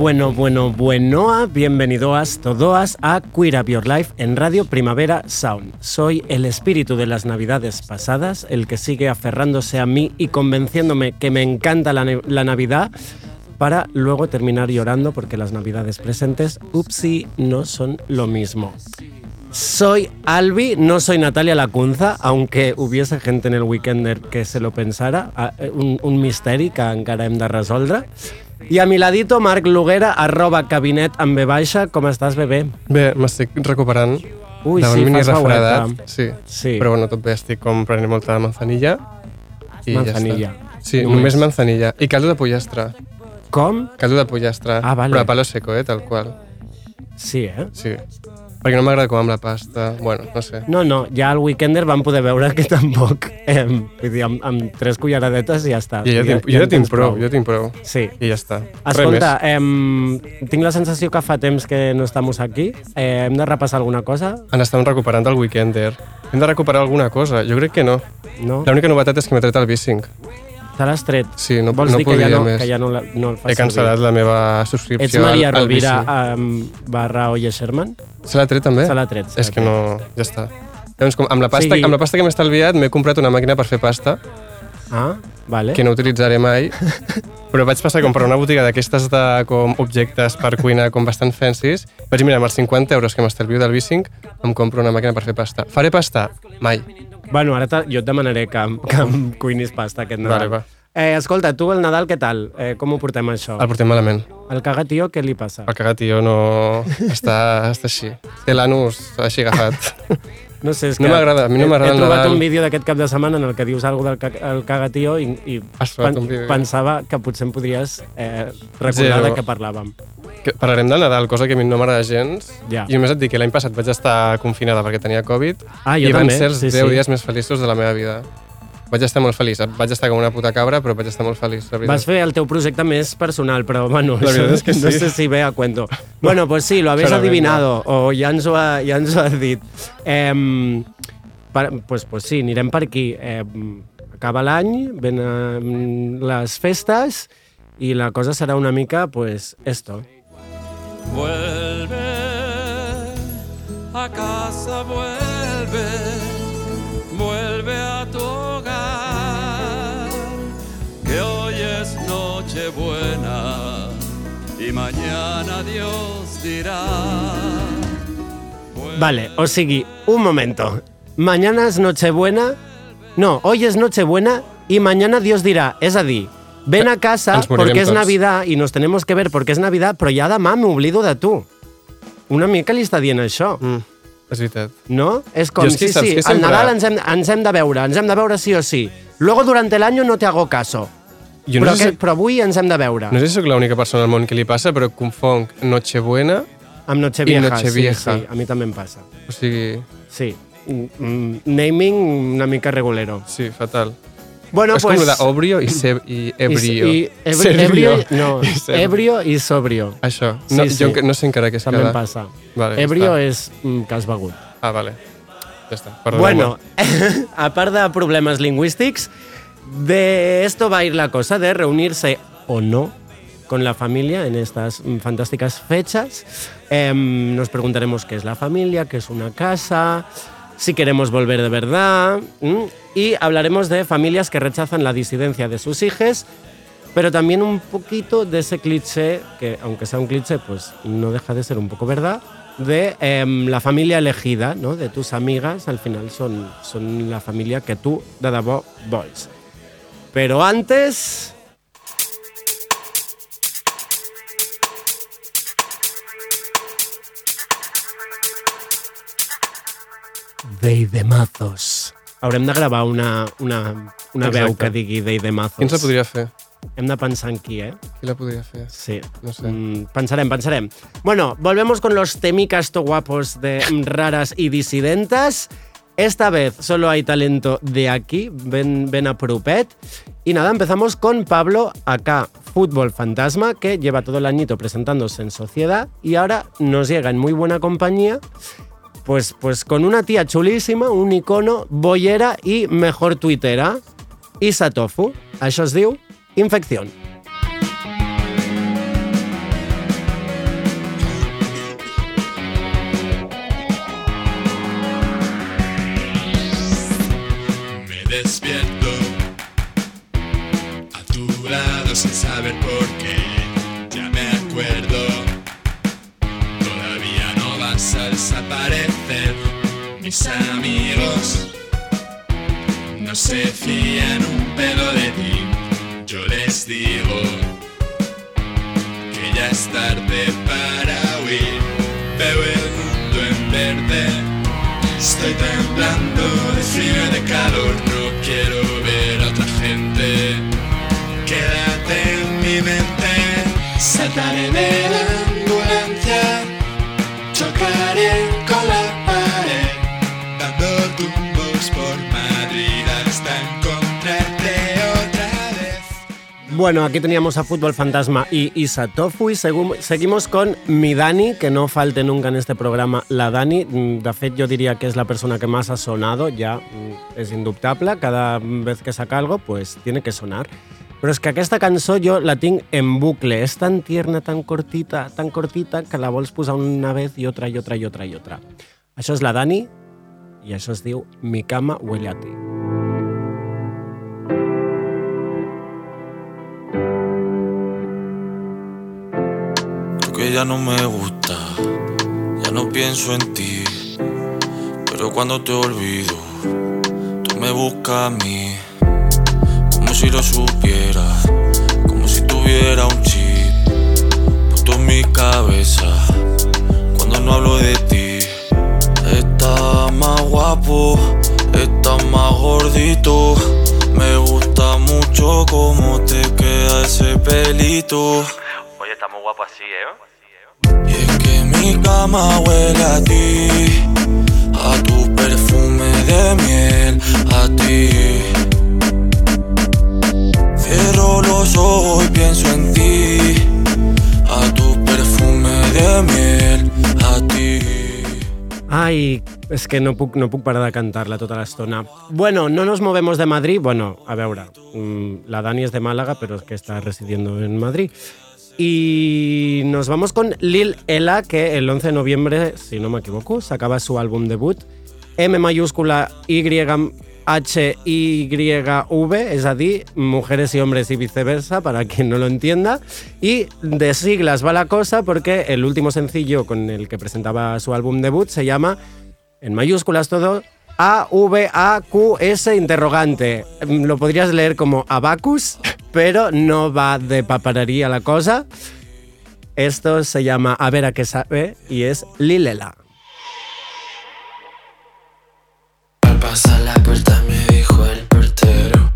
Bueno, bueno, bueno, bueno, bienvenidos todos a Queer Up Your Life en Radio Primavera Sound. Soy el espíritu de las navidades pasadas, el que sigue aferrándose a mí y convenciéndome que me encanta la, Navidad para luego terminar llorando porque las navidades presentes, upsi, no son lo mismo. Soy Albi, no soy Natalia Lacunza, aunque hubiese gente en el Weekender que se lo pensara, un, un misteri que de resoldre. I a mi ladito, Marc Luguera, arroba cabinet amb B baixa. Com estàs, bebè? Bé, m'estic recuperant Ui, sí, mini fas refredat. Sí. Sí. Però bueno, tot bé, estic com prenent molta manzanilla. I Manzanilla. Ja està. Sí, Només. només. manzanilla. I caldo de pollastre. Com? Caldo de pollastre. Ah, vale. Però a palo seco, eh, tal qual. Sí, eh? Sí. Perquè no m'agrada com amb la pasta. Bueno, no sé. No, no, ja al Weekender vam poder veure que tampoc... Eh, vull dir, amb, amb tres culleradetes ja està. Jo ja, tinc, jo ja en tinc tens prou, jo tinc prou. Sí. I ja està. Escolta, eh, tinc la sensació que fa temps que no estem aquí. Eh, hem de repassar alguna cosa? En estem recuperant el Weekender. Hem de recuperar alguna cosa? Jo crec que no. No? L'única novetat és que m'he tret el bicing. Te l'has tret? Sí, no, Vols no dir que ja no, més. que ja no, la, no el fas He cancel·lat la meva subscripció Ets Maria al, al Rovira bicing. um, barra Oye Sherman? Se l'ha tret també? Se l'ha tret. És que no... Ja està. Llavors, com, amb, la pasta, Sí. sí. amb la pasta que m'he estalviat m'he comprat una màquina per fer pasta Ah, vale. que no utilitzaré mai però vaig passar com per una botiga d'aquestes de com objectes per cuinar com bastant fancies vaig mirar amb els 50 euros que m'estalvio del bicing em compro una màquina per fer pasta faré pasta? Mai Bueno, ara te, jo et demanaré que, que em cuinis pasta aquest Nadal. Vale, va. Eh, escolta, tu el Nadal què tal? Eh, com ho portem això? el portem malament El cagatío què li passa? el cagat tio no... està, està així té l'anus així agafat No sé, és No m'agrada, a mi no he- m'agrada He el trobat Nadal. un vídeo d'aquest cap de setmana en el que dius alguna del ca el cagatío i, i vídeo? pensava que potser em podries eh, recordar Zero. de què parlàvem. que parlarem del Nadal, cosa que a mi no m'agrada gens Ja. i només et dic que l'any passat vaig estar confinada perquè tenia Covid Ah, i van també, ser els sí, 10 sí. dies més feliços de la meva vida. Vaig estar molt feliç. Vaig estar com una puta cabra, però vaig estar molt feliç, la veritat. Vas fer el teu projecte més personal, però bueno, La veritat és que no sí. sé si ve a cuento. Bueno, pues sí, lo habéis adivinado, o ja ens ho ha, ja ens ho has dit. Eh, per, pues, pues sí, anirem per aquí. Eh, acaba l'any, venen les festes i la cosa serà una mica, pues, esto. Vuelve a casa, Vale, o sigui, un momento. Mañana es Nochebuena... No, hoy es Nochebuena y mañana Dios dirá. És a dir, ven a casa morirem porque es tots. Navidad y nos tenemos que ver porque es Navidad, però ja demà m'oblido de tu. Una mica li està dient això, Mm, és veritat. no? És com, Jo és sí, saps sí, al sempre- Nadal ens hem, ens hem de veure, ens hem de veure sí o sí. Luego durante el año no te hago caso. Jo però, no, sé, que, però avui ens hem de veure. no sé si sóc l'única persona al món que li passa, però confonc Nochebuena, Amb Nochevieja, I Nochevieja. sí, sí, a mi també em passa. o sigui, Sí. Mm, mm, naming una mica regulero. sí, fatal. Bueno, és pues, com el d'obrio i, se, i ebrio. I, i ebri, Serbio. ebrio, no, I ebrio i sobrio. Això. Sí, No, sí. Jo que- no sé encara què és També em cada... passa. Vale, ebrio està. és mm, que has begut. Ah, vale. Ja està. Perdoneu-me. Bueno, a part de problemes lingüístics, de esto va a ir la cosa, de reunirse o no con la familia en estas fantásticas fechas. Em, nos preguntaremos qué es la familia, qué es una casa, si queremos volver de verdad. Y hablaremos de familias que rechazan la disidencia de sus hijos, pero también un poquito de ese cliché, que aunque sea un cliché, pues no deja de ser un poco verdad, de em, la familia elegida, ¿no? de tus amigas, al final son, son la familia que tú de debò vols. Pero antes... Dei de mazos. Haurem de gravar una, una, una veu Exacte. que digui Dei de mazos. Qui ens la podria fer? Hem de pensar en qui, ¿eh? Qui la podria fer? Sí. No sé. Mm, pensarem, pensarem. Bueno, volvemos con los temicas to guapos de raras y disidentas. Esta vez solo hay talento de aquí, ven, ven a propet. Y nada, empezamos con Pablo, acá, Fútbol Fantasma, que lleva todo el añito presentándose en Sociedad y ahora nos llega en muy buena compañía, pues, pues con una tía chulísima, un icono, boyera y mejor tuitera, Isa Tofu. Això es diu Infección. Me despierto a tu lado sin saber por qué. Vas a desaparecer. Mis amigos no se fían un pelo de ti. Yo les digo que ya es tarde para huir. Veo el mundo en verde. Estoy temblando de frío y de calor, no quiero ver a otra gente. Quédate en mi mente, saltaré de la Bueno, aquí teníamos a Fútbol Fantasma y Isa Tofu y segu- seguimos con mi Dani, que no falte nunca en este programa la Dani. Mm, De fet, jo diria que és la persona que más ha sonado, ja mm, és indubtable. Cada vez que saca algo, pues tiene que sonar. Però és que aquesta cançó jo la tinc en bucle. És tan tierna, tan cortita, tan cortita, que la vols posar una vez i otra i otra i otra i otra. Això és la Dani i això es diu Mi cama huele a ti. Que ya no me gusta, ya no pienso en ti. Pero cuando te olvido, tú me buscas a mí. Como si lo supieras, como si tuviera un chip puesto en mi cabeza. Cuando no hablo de ti, estás más guapo, estás más gordito. Me gusta mucho cómo te queda ese pelito. Oye, está muy guapo así, ¿eh? Y es que mi cama huele a ti, a tu perfume de miel, a ti. Cierro los ojos y pienso en ti, a tu perfume de miel, a ti. Ai, és que no puc, no puc parar de cantar-la tota. Bueno, no nos movemos de Madrid. Bueno, a veure, mm, la Dani és de Málaga, pero es que está residiendo en Madrid. Y nos vamos con Lil Ella, que el 11 de noviembre, si no me equivoco, sacaba su álbum debut. M mayúscula Y H Y V, es a dir, mujeres y hombres y viceversa, para quien no lo entienda. Y de siglas va la cosa porque el último sencillo con el que presentaba su álbum debut se llama, en mayúsculas todo, A V A Q S interrogante. Mm, Lo podrías leer como Abacus, pero no va de papararía la cosa. Esto se llama A ver a qué sabe y es Lilela. Al pasar la puerta me dijo el portero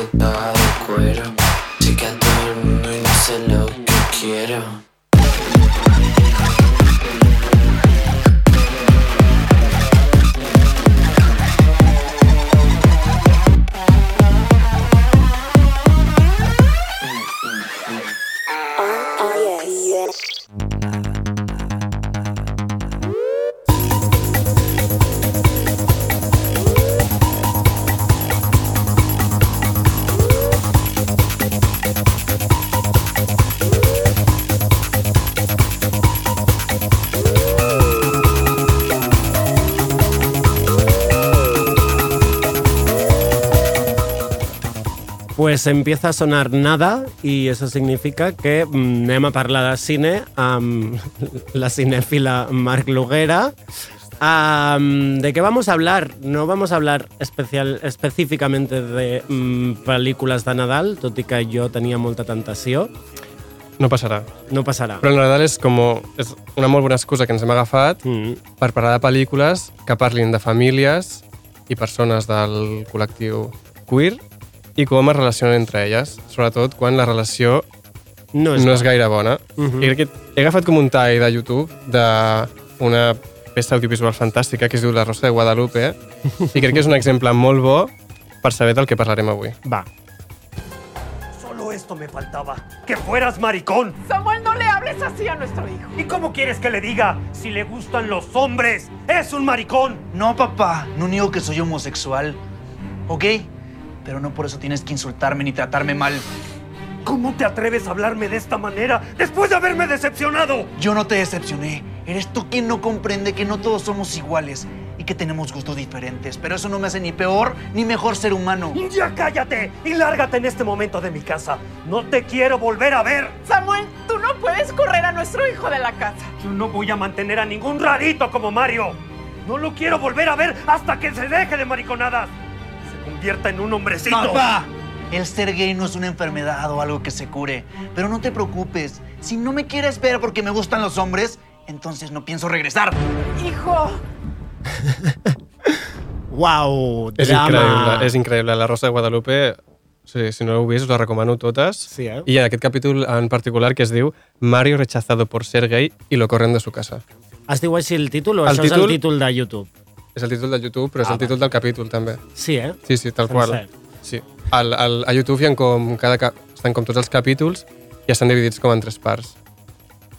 que tal el cuero. Pues empieza a sonar nada y eso significa que mm, anem a parlar de cine amb la cinéfila Marc Luguera. Am, ¿De qué vamos a hablar? No vamos a hablar especial, específicamente de mm, pel·lícules de Nadal, tot i que jo tenia molta tentació. No passarà. No passarà. Però el Nadal és com és una molt bona excusa que ens hem agafat Mm. per parlar de pel·lícules que parlin de famílies i persones del col·lectiu queer i com es relacionen entre elles, sobretot quan la relació No és, no és gaire bona. Mhm. I crec que he agafat com un tall de YouTube d'una peça audiovisual fantàstica que es diu La Rosa de Guadalupe i crec que és un exemple molt bo per saber del que parlarem avui. Va. Solo esto me faltaba. ¡Que fueras maricón! Samuel, no le hables así a nuestro hijo. ¿Y cómo quieres que le diga? Si le gustan los hombres, es un maricón. No, papá, no niego que soy homosexual. ¿O gay? Pero no por eso tienes que insultarme ni tratarme mal. ¿Cómo te atreves a hablarme de esta manera después de haberme decepcionado? Yo no te decepcioné. Eres tú quien no comprende que no todos somos iguales y que tenemos gustos diferentes. Pero eso no me hace ni peor ni mejor ser humano. Ya cállate y lárgate en este momento de mi casa. No te quiero volver a ver. Samuel, tú no puedes correr a nuestro hijo de la casa. Yo no voy a mantener a ningún rarito como Mario. No lo quiero volver a ver hasta que se deje de mariconadas. Convierta en un hombrecito. ¡Papá! El ser gay no es una enfermedad o algo que se cure. Pero no te preocupes. Si no me quieres ver porque me gustan los hombres, entonces no pienso regresar. Hijo, És drama. increïble, és increïble. La Rosa de Guadalupe, sí, si no l'heu vist, us la recomano totes. Sí, eh? I en aquest capítol en particular que es diu Mario rechazado por ser gay y lo corren de su casa. Es diu així el títol o El això és títol- el títol de YouTube? És el títol de YouTube, però és Ah, el títol del capítol també. Sí, eh? Sí, sí, tal qual. Sí. Al, al, a YouTube hi ha com cada cap, estan com tots els capítols i estan dividits com en tres parts.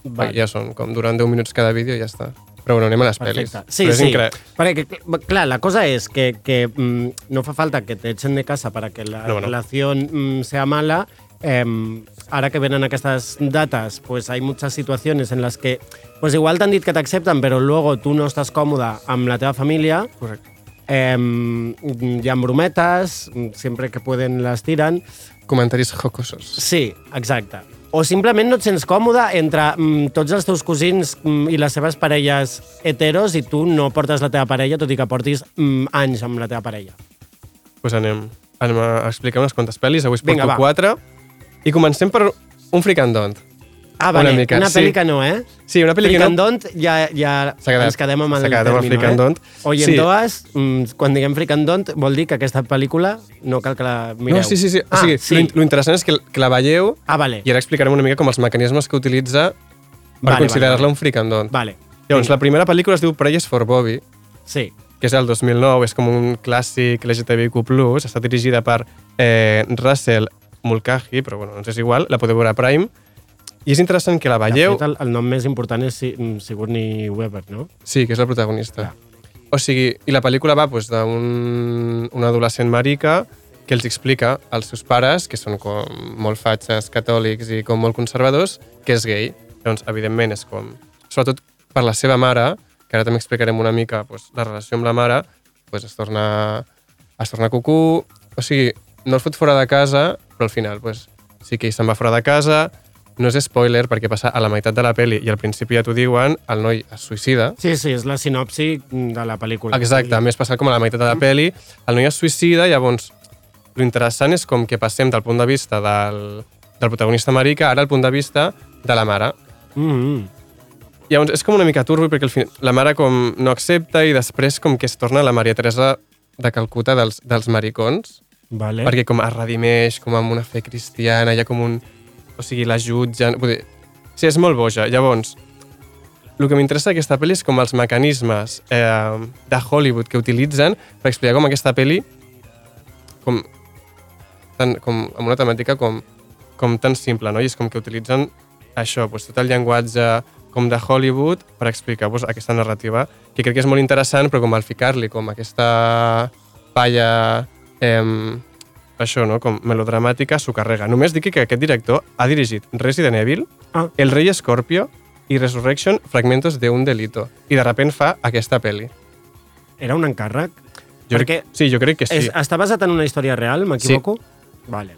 Vale. Ja són com durant 10 minuts cada vídeo i ja està. Però bueno, anem a les pel·lis. Sí, Però és sí. increïble. Perquè, cl- clar, la cosa es que, que mm, no fa falta que te echen de casa para que la No, no. relación mm, sea mala. Em, ahora que vienen estas datas, pues hay muchas situaciones en las que, pues igual t'han dit que t'accepten, però luego tu no estàs còmode amb la teva família. Correcte. Em, hi ha brometes, sempre que pueden les tiren. Comentaris jocosos. Sí, exacte. O simplement no et sents còmode entre mm, tots els teus cosins mm, i les seves parelles heteros i tu no portes la teva parella, tot i que portis mm, anys amb la teva parella. Doncs pues anem, anem a explicar unes quantes pel·lis. Avui es Vinga, porto va. quatre. I comencem per un fricandont. Ah, vale, Una mica, una sí. pel·li que no, eh? Sí, una pel·li que no... Fricandont, ja, ja quedat- ens quedem amb el quedat amb el fricandont. Eh? Oyentoas, mm, quan diguem fricandont, vol dir que aquesta pel·lícula no cal que la mireu. No, sí, sí, sí. Ah, o sigui, sí. Lo, in- lo interessant és que, que la veieu Ah, vale. i ara explicarem una mica com els mecanismes que utilitza per Vale, considerar-la vale, un fricandont. Vale. Llavors, Vinga. la primera pel·lícula es diu Prayers for Bobby, Sí. que és del 2009, és com un clàssic LGTBIQ+, està dirigida per eh, Russell Mulcahy, però bueno, no és igual, la podeu veure a Prime. I és interessant que la De veieu... fet, el, el nom més important és mm, Sigourney Weaver, no? Sí, que és el protagonista. O sigui, i la pel·lícula va pues, d'un un adolescent marica que els explica als seus pares, que són com molt fatxes catòlics i com molt conservadors, que és gay. Llavors, evidentment, és com... Sobretot per la seva mare, que ara també explicarem una mica pues, la relació amb la mare, pues, es torna es torna cucú, o sigui, no el fot fora de casa, però al final pues, sí que ell se'n va fora de casa, no és spoiler perquè passa a la meitat de la peli i al principi ja t'ho diuen, el noi es suïcida, Sí, sí, és la sinopsi de la pel·lícula. Exacte, a més passat com a la meitat de la peli, el noi es suïcida, llavors lo interessant és com que passem del punt de vista del, del protagonista marica ara al punt de vista de la mare. Mm -hmm. Llavors és com una mica turbo perquè al final, la mare com no accepta i després com que es torna la Maria Teresa de Calcuta dels, dels maricons, Vale. perquè com es redimeix com amb una fe cristiana, hi ha com un... O sigui, la jutgen... Vull dir, sí, és molt boja. Llavors, el que m'interessa d'aquesta pel·li és com els mecanismes eh, de Hollywood que utilitzen per explicar com aquesta pel·li com, tan, com amb una temàtica com, com tan simple, no? I és com que utilitzen això, doncs, tot el llenguatge com de Hollywood per explicar doncs, aquesta narrativa, que crec que és molt interessant, però com al ficar-li com aquesta palla eh, això, no? com melodramàtica, s'ho carrega. Només dic que aquest director ha dirigit Resident Evil, Ah. El rei Scorpio i Resurrection, fragmentos de un delito. I de repent fa aquesta pel·li. Era un encàrrec? Jo Perquè crec, sí, jo crec que sí. és, està basat en una història real, m'equivoco? Sí. Vale.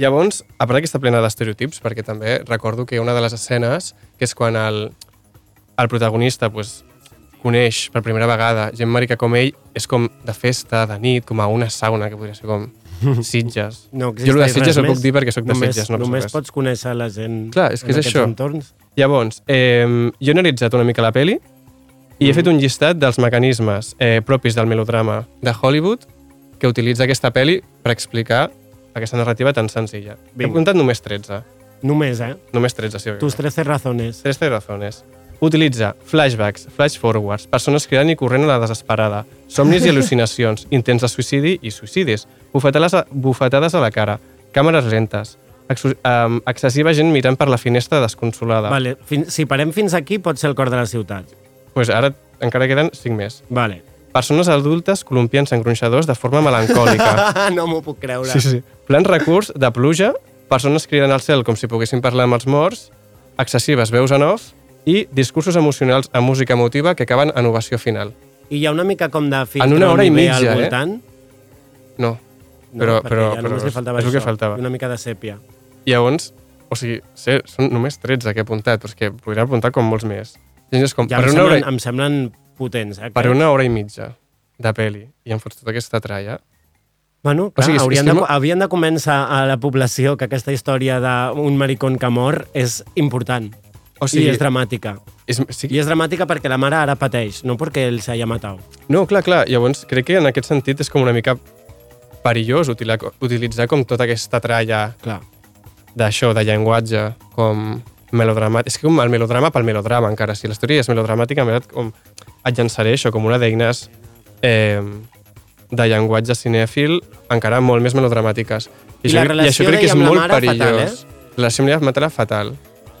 Llavors, a part que està plena d'estereotips, perquè també recordo que una de les escenes, que és quan el, el protagonista pues, coneix per primera vegada gent marica com ell, és com de festa, de nit, com a una sauna, que podria ser com Sitges. No jo el de Sitges ho puc dir perquè sóc de només, Sitges, no Només pots conèixer la gent Clar, és que en és això. entorns. Llavors, eh, jo he analitzat una mica la peli i he fet un llistat dels mecanismes eh, propis del melodrama de Hollywood que utilitza aquesta peli per explicar aquesta narrativa tan senzilla. He Vinga. apuntat només 13. Només, eh? Només 13, sí. Tus 13 razones. 13 razones. Utilitza flashbacks, flash forwards, persones cridant i corrent a la desesperada, somnis i al·lucinacions, intents de suïcidi i suïcidis, bufetades a, bufetades a la cara, càmeres lentes, um, excessiva gent mirant per la finestra desconsolada. Vale, fin, si parem fins aquí, pot ser el cor de la ciutat. pues ara encara queden 5 més. Vale. Persones adultes columpiant-se en gronxadors de forma melancòlica. no m'ho puc creure. sí, sí. Plans recurs de pluja, persones cridant al cel com si poguessin parlar amb els morts, excessives veus en off i discursos emocionals amb música emotiva que acaben en ovació final. I hi ha una mica com de filtre En una hora i mitja, al eh? voltant. No, No, però, però, ja però faltava és el que això, faltava. i Una mica de sèpia. Llavors, o sigui, sé, són només 13 que he apuntat, però és que podria apuntar com molts més. I és com, Ja per, em, una hora, semblen, em semblen potents, eh? per una hora i mitja de peli i em fots tota aquesta tralla, Bueno, clar, O sigui, haurien, de, no- havien de començar a la població que aquesta història d'un maricón que mor és important. O sigui- I és dramàtica. És, sí. I és dramàtica perquè la mare ara pateix, no perquè ell s'haya matat. No, clar, clar. Llavors, crec que en aquest sentit és com una mica perillós utilitzar, com tota aquesta tralla Clar. d'això, de llenguatge, com melodramàtic. És que com el melodrama pel melodrama, encara. Si la història és melodramàtica, en veritat, com et llançaré això com una d'eines eh, de llenguatge cinèfil encara molt més melodramàtiques. I això, la crec- relació I això crec que és molt perillós. La relació amb la mare fatal.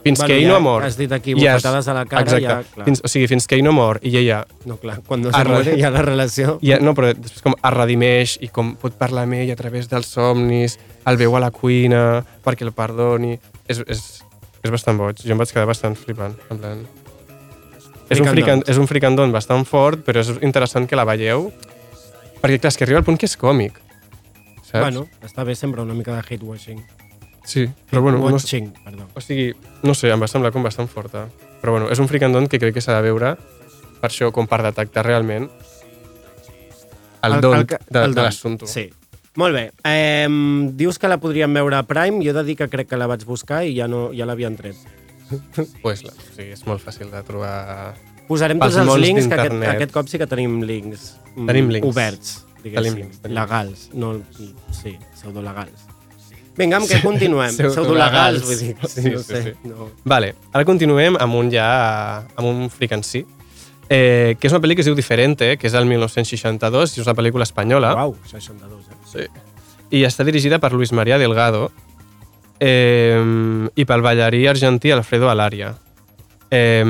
Fins Bueno, que ell ja no mor. has dit aquí, bufetades a la cara, Exacte. ja, clar. fins, o sigui, fins que ell no mor i ella No, clar, quan no Es se re- muere ja la relació... i, no, però després com es redimeix i com pot parlar amb ell a través dels somnis, el veu a la cuina perquè el perdoni. És, és, és bastant boig. Jo em vaig quedar bastant flipant. En plan... És un, frican, és un fricandon bastant fort, però és interessant que la veieu perquè, clar, és que arriba al punt que és còmic. Saps? Bueno, està bé sempre una mica de hate-washing. Sí, però bueno, no, Watching, perdó. o sigui, no sé, em va semblar com bastant forta. Però bueno, és un fricandon que crec que s'ha de veure per això, com per detectar realment el, don que- de, el de don, l'assumpte. Sí. Molt bé. Eh, dius que la podríem veure a Prime. Jo he de dir que crec que la vaig buscar i ja, no, ja l'havien tret. Pues, la, o sigui, és molt fàcil de trobar... Posarem tots els links, que aquest, aquest cop sí que tenim links. mm, Tenim links. Oberts, diguéssim. Tenim links, tenim legals. No, sí, pseudolegals. Vinga, amb què continuem? Pseudolegals. Vull dir. Sí, no sí, sé. sí. No. Vale, ara continuem amb un ja... amb un fricansí, eh, que és una pel·li que es diu Diferente, que és del 1962, i és una pel·lícula espanyola. Uau, 62, eh? Sí. I està dirigida per Luis María Delgado eh, i pel ballarí argentí Alfredo Alaria. Eh,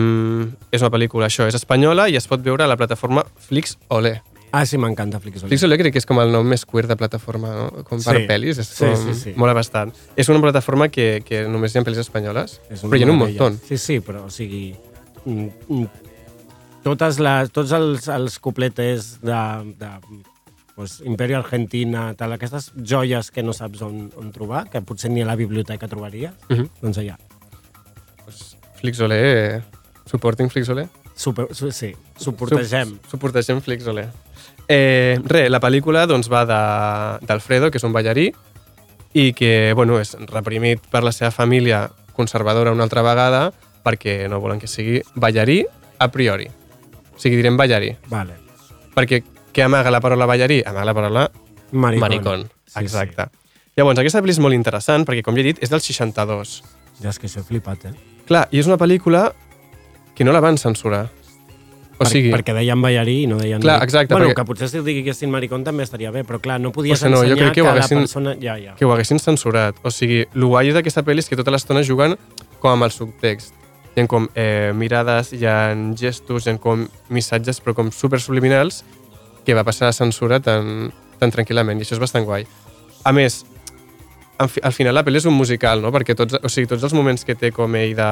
és una pel·lícula, això, és espanyola i es pot veure a la plataforma Flix Olé. Ah, sí, m'encanta Flixolé. Flix Olé crec que és com el nom més queer de plataforma, no? com per Sí. pel·lis, és Sí, com sí, sí. mola bastant. És una plataforma que, que només hi ha pel·lis espanyoles, És però hi ha un muntó. Sí, sí, però, o sigui... mm, mm, Totes les, tots els, els cupletes de, de pues, Imperio Argentina, tal, aquestes joies que no saps on, on trobar, que potser ni a la biblioteca trobaries, Mhm. doncs allà. Flixolé, eh, supporting Flixolé. Super, su- sí, suportegem. Sup suportegem Flixolé. Eh, re, la pel·lícula doncs, va d'Alfredo, que és un ballarí, i que bueno, és reprimit per la seva família conservadora una altra vegada perquè no volen que sigui ballarí a priori. O sigui, direm ballarí. Vale. Perquè què amaga la paraula ballarí? Amaga la paraula Maricón. maricón. Sí, Exacte. Llavors, aquesta pel·li és molt interessant perquè, com ja he dit, és del 62. Ja és que això he flipat, eh? Clar, i és una pel·lícula que no la van censurar. O Per, sigui, perquè deien ballarí i no deien... Clar, exacte, Bueno, perquè- que potser si diguessin maricón també estaria bé, però clar, no podies O sigui, no, jo ensenyar crec que ho haguessin- persona... Ja, ja. que ho haguessin censurat. O sigui, el guai d'aquesta pel·li és que tota l'estona juguen com amb el subtext. Hi ha com eh, mirades, hi ha gestos, hi ha com missatges, però com super subliminals, que va passar a censura tan, tan tranquil·lament, i això és bastant guai. A més, al final la pel·li és un musical, no? perquè tots, o sigui, tots els moments que té com ell de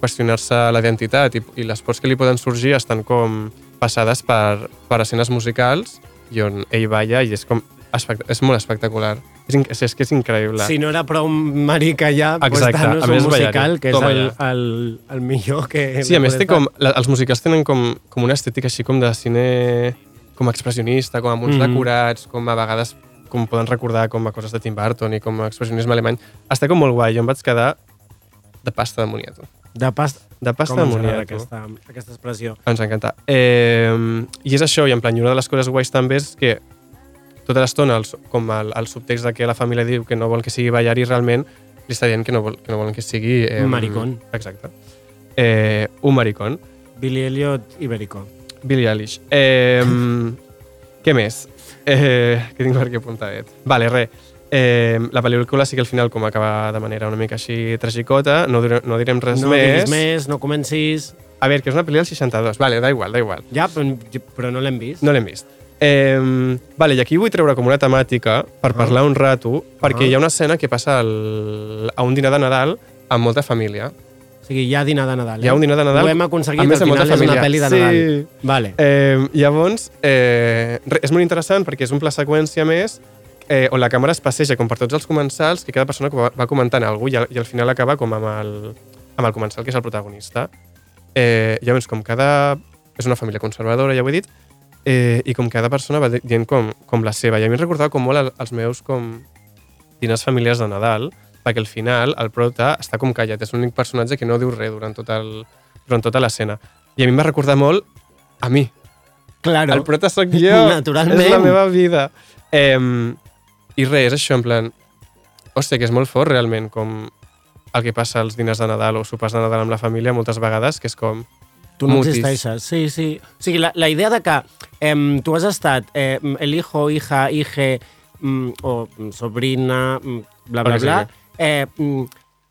qüestionar-se la identitat i, i les pors que li poden sorgir estan com passades per, per escenes musicals i on ell balla i és com és molt espectacular. És, és, és que és increïble. Si no era prou marica ja, Exacte, pues Thanos a un més és musical, ballarí, que és toma el, ja. el, el millor que... Sí, a més té com... La, els musicals tenen com, com una estètica així com de cine com expressionista, com amb uns mm. decorats, com a vegades com poden recordar com a coses de Tim Burton i com a expressionisme alemany. Està com molt guai. Jo em vaig quedar de pasta de moniato. De pasta, De pasta com de moniato. aquesta, aquesta expressió. Ens encanta. Eh, I és això, i en plan, i una de les coses guais també és que tota l'estona, com el, el subtext de que la família diu que no vol que sigui ballari, realment li està dient que no, vol, que no volen que sigui... Eh, Un maricón. Exacte. Eh, un maricón. Billy Elliot i Berico. Billie Eilish. Eh, què més? Eh, què tinc per aquí apuntadet? Vale, res. Eh, la pel·lícula sí que al final com acaba de manera una mica així tragicota, no, direm, no direm res no més. diguis més, no comencis... A veure, que és una pel·lícula del 62. Vale, da igual, da igual. Ja, però, però no l'hem vist. No l'hem vist. Eh, vale, i aquí vull treure com una temàtica per Ah. parlar un rato, perquè Ah. hi ha una escena que passa al, a un dinar de Nadal amb molta família. O sigui, hi ha dinar de Nadal. Eh? Hi ha un dinar de Nadal Ho hem aconseguit, a més de al final és una pel·li de Sí. Nadal. Vale. Eh, llavors, eh, és molt interessant perquè és un pla seqüència més eh, on la càmera es passeja com per tots els comensals que cada persona va, va comentant alguna i, al- i al final acaba com amb el, amb el comensal, que és el protagonista. Eh, llavors, com cada... És una família conservadora, ja ho he dit, eh, i com cada persona va di- dient com, com la seva. I a mi em recordava com molt el- els meus com diners familiars de Nadal, perquè al final el prota està com callat, és l'únic personatge que no diu res durant, tot el, durant tota l'escena. I a mi em va recordar molt a mi. Claro. El prota sóc jo. Naturalment. És la meva vida. Eh, I res, és això, en plan... Hòstia, que és molt fort, realment, com el que passa als diners de Nadal o sopars de Nadal amb la família moltes vegades, que és com... Tu no mutis. existeixes, sí, sí. O sigui, la, la idea de que em, tu has estat eh, el hijo, hija, hije, mm, o mm, sobrina, mm, bla, bla, bla, eh, mm,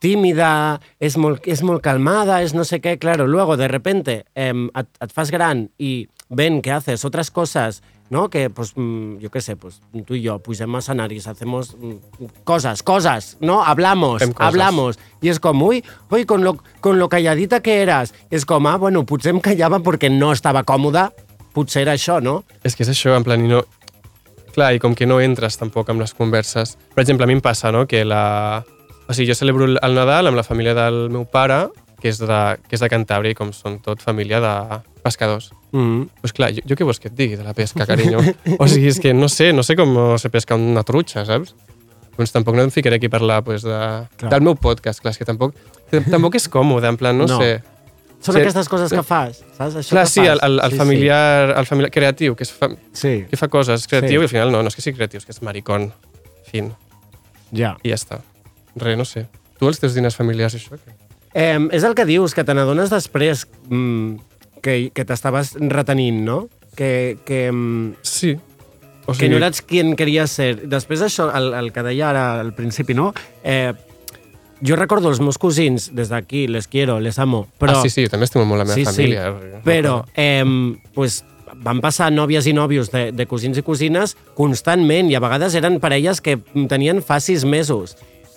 tímida, és molt, és molt calmada, és no sé què, claro, luego de repente em, et, et fas gran i ven que haces otras cosas, ¿no? Que, pues, mm, yo qué sé, pues tú y yo pugem a escenaris, hacemos mm, cosas, cosas, ¿no? Hablamos, Fem coses. hablamos. I és com, ui, ui, con lo, con lo calladita que eras. És com, ah, bueno, potser em callava perquè no estava còmoda, potser era això, no? És que és això, en plan, i no... Clar, i com que no entres tampoc amb les converses. Per exemple, a mi em passa, no?, que la... O sigui, jo celebro el el Nadal amb la família del meu pare, que és de, que és de Cantàbria, i com són tot família de pescadors. Mm -hmm. Pues clar, jo, jo què vols que et digui de la pesca, carinyo? o sigui, és que no sé, no sé com se pesca una trutxa, saps? Doncs tampoc no em ficaré aquí a parlar pues, de, Clar. del meu podcast, clar, és que tampoc, que tampoc és còmode, en plan, no, No. sé. Són Sí. aquestes coses que fas, saps? Això Clar, que sí, fas. el, el, el Sí, familiar, el familiar creatiu, que, és fa, Sí. que fa coses creatiu Sí. i al final no, no és que sigui creatiu, és que és maricón, fin, Ja. i ja està. Res, no sé. Tu els teus diners familiars això? Què? Eh, és el que dius, que te n'adones després mm, que, que t'estaves retenint, no? Que, que, mm, Sí. O que no eres qui queries ser. Després això, el, el que deia ara al principi, no? Eh, jo recordo els meus cosins, des d'aquí, les quiero, les amo, però... Ah, sí, sí, jo també estimo molt la meva sí, família. Sí, però eh, pues, van passar nòvies i nòvios de, de cosins i cosines constantment i a vegades eren parelles que tenien fa sis mesos.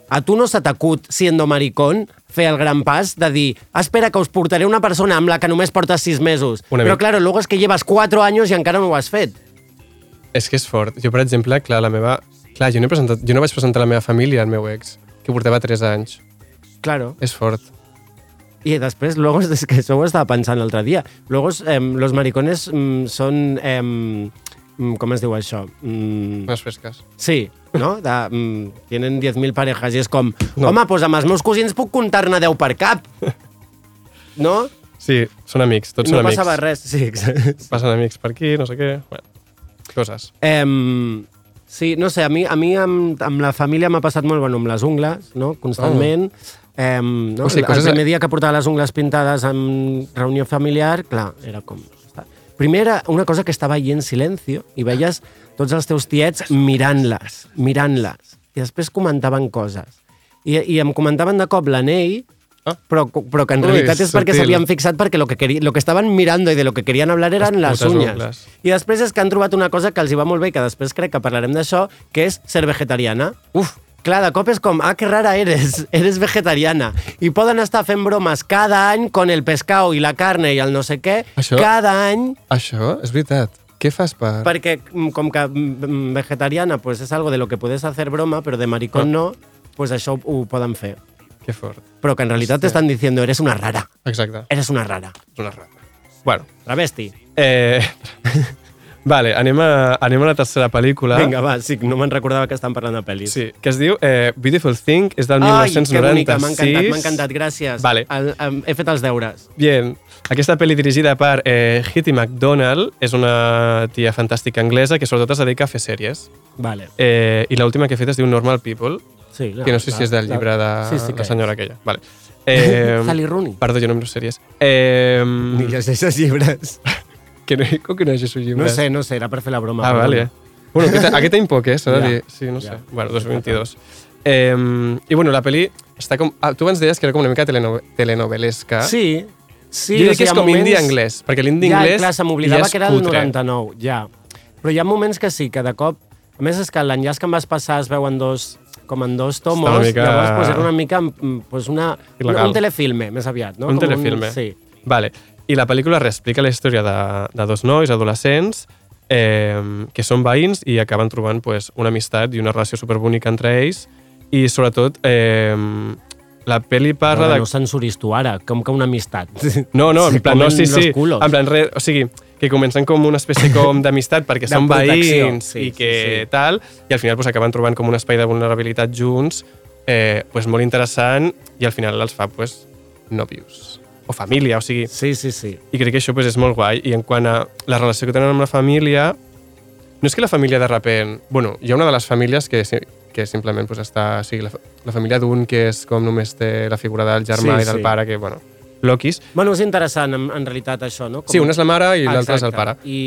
A tu no se t'acut, siendo maricón, fer el gran pas de dir espera, que us portaré una persona amb la que només portes sis mesos. Una Però, mica. claro, luego es que llevas cuatro años i encara no ho has fet. És que és fort. Jo, per exemple, clar, la meva... Clar, jo no, he presentat, jo no vaig presentar la meva família al meu ex, que portava 3 anys. Claro. És fort. Y después, luego, es que eso ho estaba pensando el otro día, luego em, los maricones mm, son, em, mm, ¿cómo es diu això? Mm, Unes fresques. Sí, no? De, mm, tienen 10.000 parejas i és com, No. no. home, doncs amb els meus cosins puc comptar-ne 10 per cap. No? Sí, són amics, tots no són amics. passava res. Sí, exacte. Passen amics per aquí, no sé què... Bueno, coses. Em, sí, no sé, a mi, a mi amb, amb la família m'ha passat molt, bueno, amb les ungles, no? Constantment. Em, no? O sigui, el coses- primer dia que portava les ungles pintades en reunió familiar, clar, era com... Primer era una cosa que estava allí en silencio i veies tots els teus tiets mirant-les, mirant-les. I després comentaven coses. I, i em comentaven de cop l'anell, Ah. però, però que en Ui, realitat és perquè subtil. s'havien fixat perquè lo que, querí, lo que estaven mirando i de lo que querían hablar eren Les les uñas. ungles. I després és que han trobat una cosa que els hi va molt bé i que després crec que parlarem d'això, que és ser vegetariana. Uf, clar, de cop és com, ah, que rara eres, eres vegetariana. I poden estar fent bromes cada any con el pescado i la carne i el no sé què, Això- cada any, Això és veritat. Què fas per...? Perquè mm, com que mm, vegetariana pues, és algo de lo que puedes hacer broma, però de maricón no, pues això ho, ho poden fer. Que fort. Però que en realitat t'estan diciendo eres una rara. Exacte. Eres una rara. Una rata. Bueno. Travesti. Eh... vale, anem a, anem a la tercera pel·lícula. Vinga, va, sí, no me'n recordava que estan parlant de pel·lis. Sí, que es diu eh, Beautiful Thing, és del Ai, que 1996. bonica, m'ha encantat, m'ha encantat, gràcies. Vale. El, el, he fet els deures. Bien. Aquesta pel·li dirigida per eh, Hitty McDonald és una tia fantàstica anglesa que sobretot es dedica a fer sèries. Vale. Eh, I l'última que he fet es diu Normal People, Sí, la- que no sé la- si és del llibre de sí, sí que la senyora és. aquella. Vale. Eh, Sally Rooney. Perdó, jo no miro sèries. Eh, Ni llegeixes llibres. que no, com que no llegeixo llibres? No sé, no sé, era per fer la broma. Ah, vale. Bueno, aquest, aquest any poc, eh? S'ha de Ja, dir. Sí, no sé. ja. Bueno, 2022. Eh, I bueno, la pel·li està com... Ah, tu abans deies que era com una mica teleno telenovelesca. Sí, sí. jo o diria que és com moments- indie anglès, perquè l'indie ja, anglès clar, se ja m'oblidava és que era el cutre. 99, ja. Però hi ha moments que sí, que de cop... A més, és que l'enllaç que em vas passar es veuen dos com en dos tomos, una mica- llavors pues, era una mica mm, pues, una, Il·legal. un telefilme, més aviat. No? Un Com telefilme. sí. Vale. I la pel·lícula reexplica la història de, de dos nois adolescents eh, que són veïns i acaben trobant pues, una amistat i una relació superbonica entre ells i sobretot eh, la pel·li parla Però de... no censuris tu ara, com que una amistat. No, no, en plan, no, sí, sí. En plan, re, o sigui, que comencen com una espècie com d'amistat perquè De són veïns sí, i que sí, sí. tal, i al final pues, acaben trobant com un espai de vulnerabilitat junts, eh, pues, molt interessant, i al final els fa pues, nòvios. O família, o sigui... Sí, sí, sí. I crec que això pues, és molt guai. I en quant a la relació que tenen amb la família, no és que la família de repent... Bueno, hi ha una de les famílies que, que simplement pues, està... O sigui, la, la família d'un que és com només té la figura del germà Sí, i del sí. pare, que, bueno, loquis. Bueno, és interessant, en, en realitat, això, no? Sí, una és la mare i l'altra és el pare. I,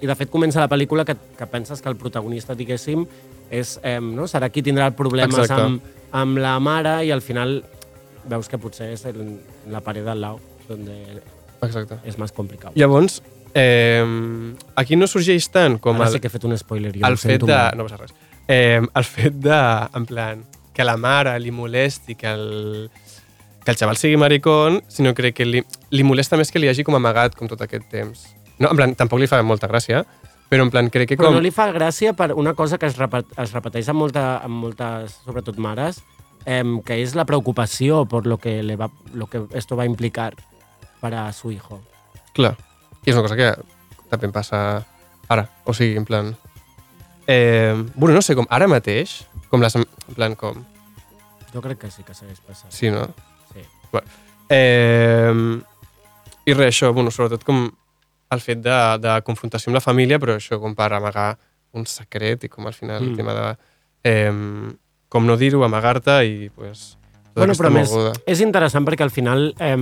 I, de fet, comença la pel·lícula que, que penses que el protagonista, diguéssim, és, eh, no? serà qui tindrà problemes Exacte. amb, amb la mare i al final veus que potser és el, la paret del lau, donde Exacte. és més complicat. Llavors, eh, aquí no sorgeix tant com Ara el, sí que he fet un spoiler, jo el fet de... molt. No passa res. Eh, el fet de, en plan, que la mare li molesti que el, que el xaval sigui maricón, sinó crec que li, li molesta més que li hagi com amagat com tot aquest temps. No, en plan, tampoc li fa molta gràcia, però en plan, crec que Però com... no li fa gràcia per una cosa que es, repet, es repeteix amb, molta, amb moltes, sobretot mares, eh, que és la preocupació por lo que, le va, lo que esto va a implicar para su hijo. Clar. I és una cosa que també em passa ara. O sigui, en plan... Eh, bueno, no sé, com ara mateix, com les... En plan, com... Jo crec que sí que segueix passant. Sí, no? Sí. Bueno, eh, I res, això, bueno, sobretot com el fet de, de confrontació amb la família, però això com per amagar un secret i com al final. Mm. el tema de... Eh, com no dir-ho, amagar-te i pues, tota Bueno, però més, és interessant perquè al final eh,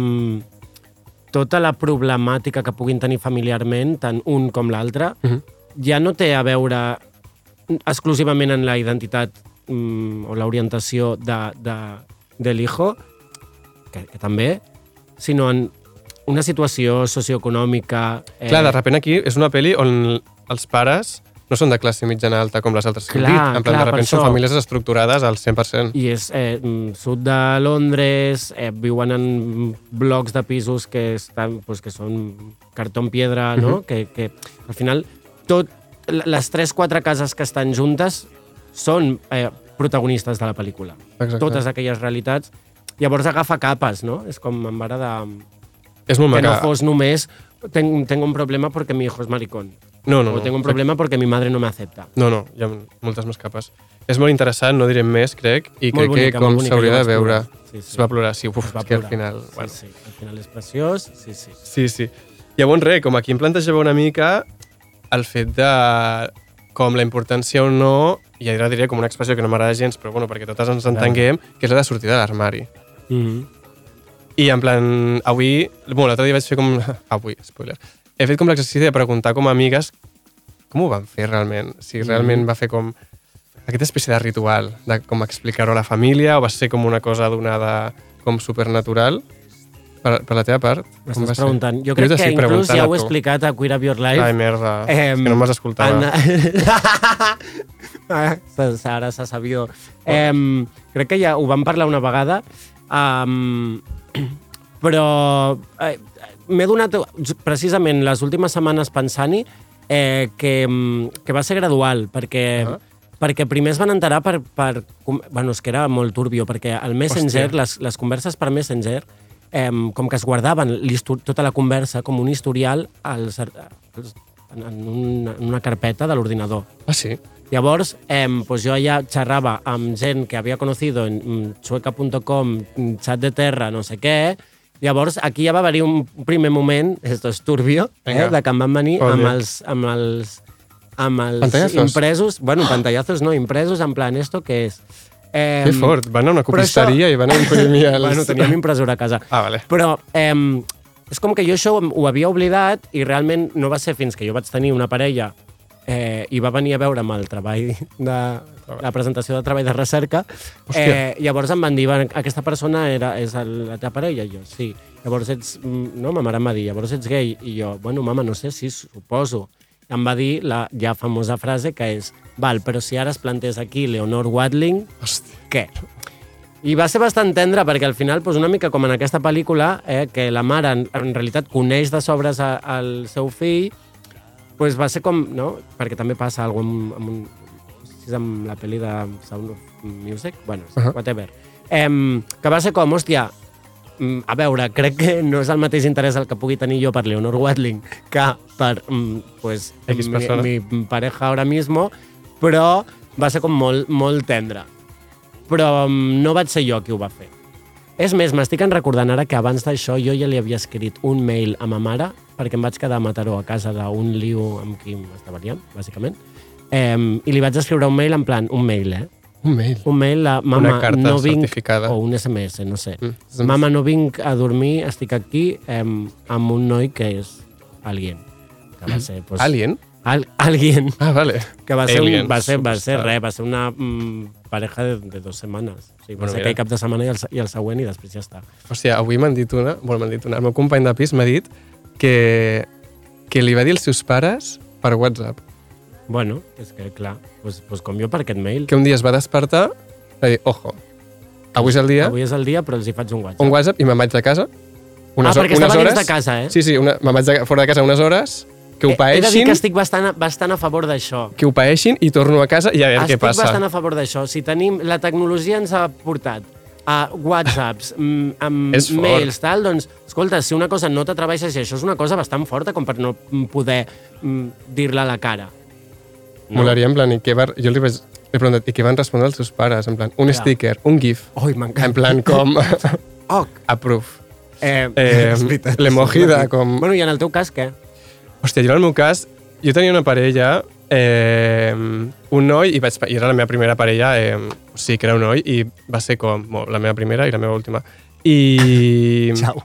tota la problemàtica que puguin tenir familiarment, tant un com l'altre, Mhm. ja no té a veure exclusivament en la identitat mm, o l'orientació de, de, de l'hijo, que, que també, sinó en una situació socioeconòmica... Eh, Clar, de repent aquí és una pel·li on els pares no són de classe mitjana alta com les altres que hem Clar, dit. En plan, clar, de per repent són famílies estructurades al 100%. I és eh, mm, sud de Londres, eh, viuen en blocs de pisos que, estan, pues, que són cartó piedra, no? Mhm. que, que al final tot, les tres, quatre cases que estan juntes són eh, protagonistes de la pel·lícula. Exacte. Totes aquelles realitats. Llavors agafa capes, no? És com em va agradar És molt que no maca. fos només tengo, tengo un problema porque mi hijo es maricón. No, no, o no. tengo un problema porque mi madre no me acepta. No, no, hi ha moltes més capes. És molt interessant, no direm més, crec, i Molt crec bonica, que com s'hauria de veure. Sí, sí. Es va plorar, sí, uf, Es va que al final... Sí, bueno. sí, al final és preciós, sí, sí. Sí, sí. Llavors, res, com aquí em plantejava una mica el fet de com la importància o no, i ara diré com una expressió que no m'agrada gens, però bueno, perquè totes ens entenguem, que és la de sortir de l'armari. Mm -hmm. I en plan, avui... Bueno, l'altre dia vaig fer com... Avui, spoiler. He fet com l'exercici de preguntar com a amigues com ho van fer realment. Si realment va fer com aquesta espècie de ritual, de com explicar-ho a la família, o va ser com una cosa donada com supernatural. Per, per la teva part, M'estàs preguntant. Jo crec t'estic que inclús ja ho he explicat a Queer Up Your Life. Ai, merda. És que no m'has escoltat. Ah, se- Ara s'ha sabido. Eh, crec que ja ho vam parlar una vegada, um, però eh, m'he donat precisament les últimes setmanes pensant-hi eh, que, mm, que va ser gradual, perquè, uh Ah. -huh. perquè primer es van enterar per, per... com- Bueno, és que era molt turbio, perquè el Messenger, Hòstia. les, les converses per Messenger, eh, com que es guardaven tota la conversa com un historial als, als, en, una, en una carpeta de l'ordinador. Ah, sí? Llavors, eh, pues jo ja xerrava amb gent que havia conocido en mm, sueca.com, mm, chat de terra, no sé què. Llavors, aquí ja va haver-hi un primer moment, esto es turbio, eh, Vinga. de que em van venir Ole. amb els, amb els, amb els Pantallazos? impresos, bueno, pantallazos no, impresos, en plan, esto què és? Eh, Que fort, van a una però això- copisteria i van a imprimir els... Bueno, teníem impressora a casa. Ah, vale. Però eh, és com que jo això ho havia oblidat i realment no va ser fins que jo vaig tenir una parella eh, i va venir a veure'm el treball de la presentació de treball de recerca. Hòstia. Eh, llavors em van dir, "Va, aquesta persona era, és el, la teva parella? I jo, sí. Llavors ets... mm, No, ma mare em va dir, llavors ets gay? I jo, bueno, mama, no sé, sí, suposo. Em va dir la ja famosa frase que és val, però si ara es plantés aquí Leonor Watling, Hòstia. què? I va ser bastant tendre, perquè al final, doncs una mica com en aquesta pel·lícula, eh, que la mare en, en realitat coneix de sobres a- al seu fill, doncs va ser com, no? Perquè també passa alguna amb, amb, un, si és amb la pel·li de Sound of Music, bueno, uh. -huh. whatever. Eh, que va ser com, hòstia, mm, a veure, crec que no és el mateix interès el que pugui tenir jo per Leonor Watling que per mm, pues, mi, mi pareja ahora mismo, però va ser com molt, molt tendre. Però mm, no vaig ser jo qui ho va fer. És més, m'estic en recordant ara que abans d'això jo ja li havia escrit un mail a ma mare perquè em vaig quedar a Mataró a casa d'un liu amb qui m'estava liant, bàsicament. Eh, I li vaig escriure un mail en plan, un mail, eh? Un mail. Un mail a mama, Una carta no vinc, certificada. o un SMS, no sé. Mm. Mama, no vinc a dormir, estic aquí eh, amb un noi que és alien. Que va ser, pues, Alien? Al, alien. Ah, vale. Que va ser, Aliens, un, va ser, va ser res, va ser una mm, pareja de, de dues setmanes. O sigui, va Bueno, ser aquell cap de setmana i el, i el següent i després ja està. Hòstia, avui m'han dit una... Bueno, m'han dit una. El meu company de pis m'ha dit que, que li va dir als seus pares per WhatsApp Bueno, és que clar, pues, pues com jo per aquest mail. que un dia es va despertar i va dir, ojo, avui és el dia, Avui és el dia, però els hi faig un WhatsApp. un WhatsApp i me'n vaig de casa. Ah, perquè unes estava dins hores, de casa, eh? Sí, sí, una, me'n vaig de, fora de casa unes hores, que ho He, he de dir paeixin, que estic bastant, bastant a favor d'això. que ho paeixin i torno a casa i a veure què Estic passa. bastant a favor d'això. Si tenim... La tecnologia ens ha portat a whatsapps, mm, amb mails, tal, doncs, escolta, si una cosa no t'atreveixes, i això és una cosa bastant forta com per no poder mm, dir-la a la cara. No. Molaria, en plan, i què va, jo li vaig, he preguntat, i què van respondre els seus pares? En plan, un Clar. sticker, un gif. Ui, m'encanta. En plan, com... Oc. Approve. Eh, Eh, veritat. l'emoji de com- Bueno, i en el teu cas, què? Hòstia, jo en el meu cas, jo tenia una parella, eh, un noi, i, vaig, i era la meva primera parella, eh, sí que era un noi, i va ser com la meva primera i la meva última. I... Ciao.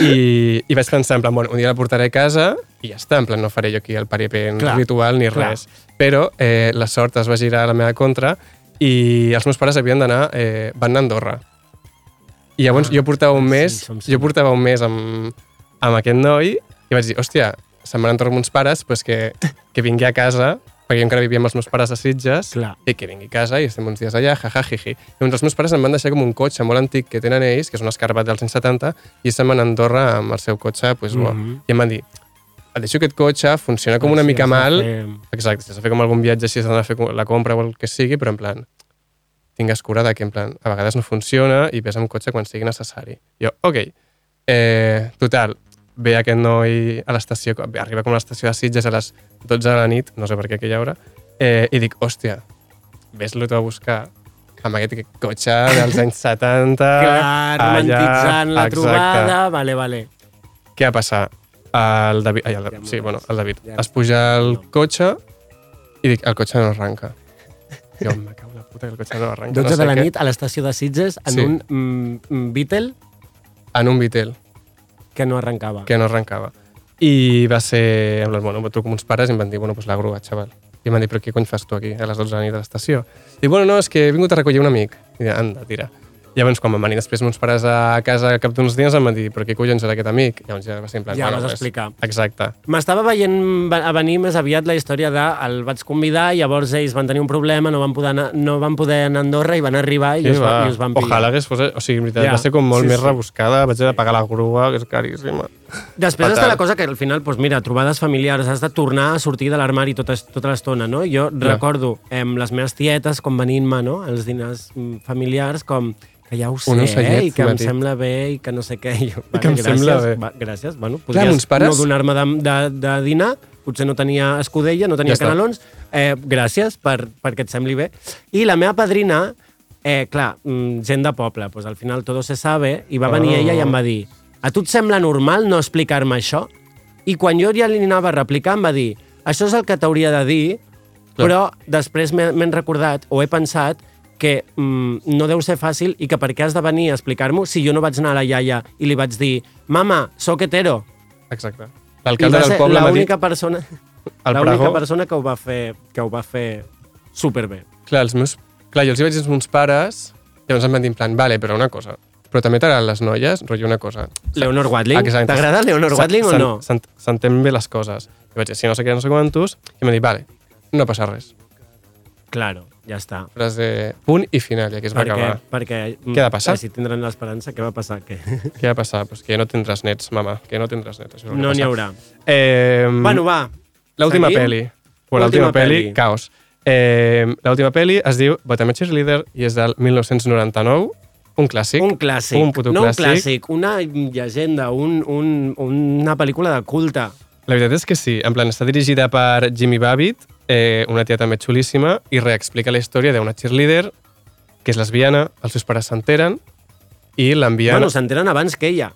I, I vaig pensar, en plan, bueno, un dia la portaré a casa i ja està, en plan, no faré jo aquí el paripent Clar, ritual ni clar. res. Però eh, la sort es va girar a la meva contra i els meus pares havien d'anar, eh, van anar a Andorra. I llavors Ah, jo portava un sí, mes, som jo portava un mes amb, amb aquest noi i vaig dir, hòstia, se'n van entorn amb uns pares, pues que, que vingui a casa, perquè jo encara vivia amb els meus pares a Sitges, Clar. i que vingui a casa i estem uns dies allà, jaja, jiji. Llavors els meus pares em van deixar com un cotxe molt antic que tenen ells, que és un escarbat dels anys 70, i se'n van a Andorra amb el seu cotxe, pues, bo. Mhm. I em van dir, et deixo aquest cotxe, funciona com una Si mica mal, fer- exacte, si has de fer com algun viatge així, has d'anar a fer la compra o el que sigui, però en plan, tingues cura de que en plan, a vegades no funciona i ves amb cotxe quan sigui necessari. Jo, ok, eh, total, ve aquest noi a l'estació, arriba com a l'estació de Sitges a les 12 de la nit, no sé per què aquella hora, eh, i dic, hòstia, ves-lo tu a buscar amb aquest cotxe dels anys 70, Clar, romantitzant la exacte. trobada, vale, vale. Què va passar? El David, ai, el, sí, bueno, el David. Es puja al cotxe i dic, el cotxe no arranca. Jo, me cago la puta que el cotxe no arranca. 12 no sé de la què. nit a l'estació de Sitges en Sí. un mm, Beetle En un Vitel, que no arrencava. que no arrencava. I va ser, en plan, bueno, truco amb uns pares i em van dir, bueno, pues la grua, xaval. I em van dir, però què cony fas tu aquí, a les 12 de la nit a l'estació? I bueno, no, és que he vingut a recollir un amic. I anda, tira. Llavors, quan van venir després meus pares a casa cap d'uns dies, em van dir, però què collons era aquest amic? Llavors ja va ser en plan, Ja bueno, vas pues, explicar. Exacte. M'estava veient a venir més aviat la història de el vaig convidar, llavors ells van tenir un problema, no van poder anar, no van poder anar a Andorra i van arribar i, Sí, us, va, i us van pillar. Ojalà hagués fos... O sigui, en veritat, ja. va ser com molt sí, més sí. rebuscada. Vaig haver de pagar la grua, que és caríssima. Després Fatal. està la cosa que al final, doncs mira, trobades familiars, has de tornar a sortir de l'armari tota, tota l'estona, no? Jo Clar. recordo amb les meves tietes com venint-me, no?, als dinars mm, familiars, com que ja ho sé, Un eh? ocellet, i que em dit. sembla bé i que no sé què. Jo, I que em gràcies, sembla bé. Va, gràcies, bueno, Clar, podries mons pares- no donar-me de, de, de dinar, potser no tenia escudella, no tenia Ja està. canelons, eh, gràcies per, perquè et sembli bé. I la meva padrina, eh, clar, mm, gent de poble, doncs al final todo se sabe, i va venir Oh. ella i em va dir a tu et sembla normal no explicar-me això? I quan jo ja li anava a replicar em va dir això és el que t'hauria de dir, Clar. però després m'he recordat o he pensat que mm, no deu ser fàcil i que per què has de venir a explicar-m'ho si jo no vaig anar a la iaia i li vaig dir mama, sóc hetero. Exacte. L'alcalde va del poble dit... l'única persona, l'única persona que ho va fer, que ho va fer superbé. Clar, els meus... Clar, jo els hi vaig dir als meus pares, llavors em van dir en plan, vale, però una cosa, però també t'agraden les noies? Rotllo una cosa. Leonor Watling? T'agrada Leonor Watling o no? s'en- S'entén bé les coses. I vaig dir, si no sé què, no sé quantos, i m'ha dit, vale, no passa res. Claro, ja està. Frase punt i final, i aquí es va perquè, acabar. perquè Què ha de passar? Si tindran l'esperança, què va passar? Que... Què va passar? Pues que no tindràs nets, mama, que no tindràs nets. Això que No n'hi haurà. Eh, Bueno, va. L'última peli. L'última Última peli, peli. Caos. Eh, l'última peli es diu Bottom Cheerleader i és del 1999, un clàssic. Un clàssic. Un puto no clàssic. un clàssic, una llegenda, un, un, una pel·lícula de culte. La veritat és que sí. En plan, està dirigida per Jimmy Babbitt, eh, una tia també xulíssima, i reexplica la història d'una cheerleader que és lesbiana, els seus pares s'enteren i l'envien... Bueno, s'enteren abans que ella.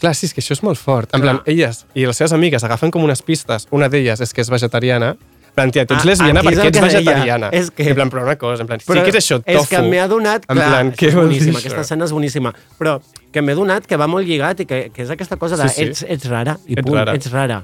Clar, sí, és que això és molt fort. En Clar. plan, elles i les seves amigues agafen com unes pistes. Una d'elles és que és vegetariana. Plan, tia, tu ets Ah, lesbiana és perquè ets vegetariana. És que- En plan, però una cosa, en plan, Però sí que és això, tofu. És que m'he adonat... En clar, plan, què és boníssima, això? aquesta escena és boníssima. Però que m'he adonat que va molt lligat i que, que és aquesta cosa de Sí, sí. ets, ets rara i Ets punt, rara. ets rara.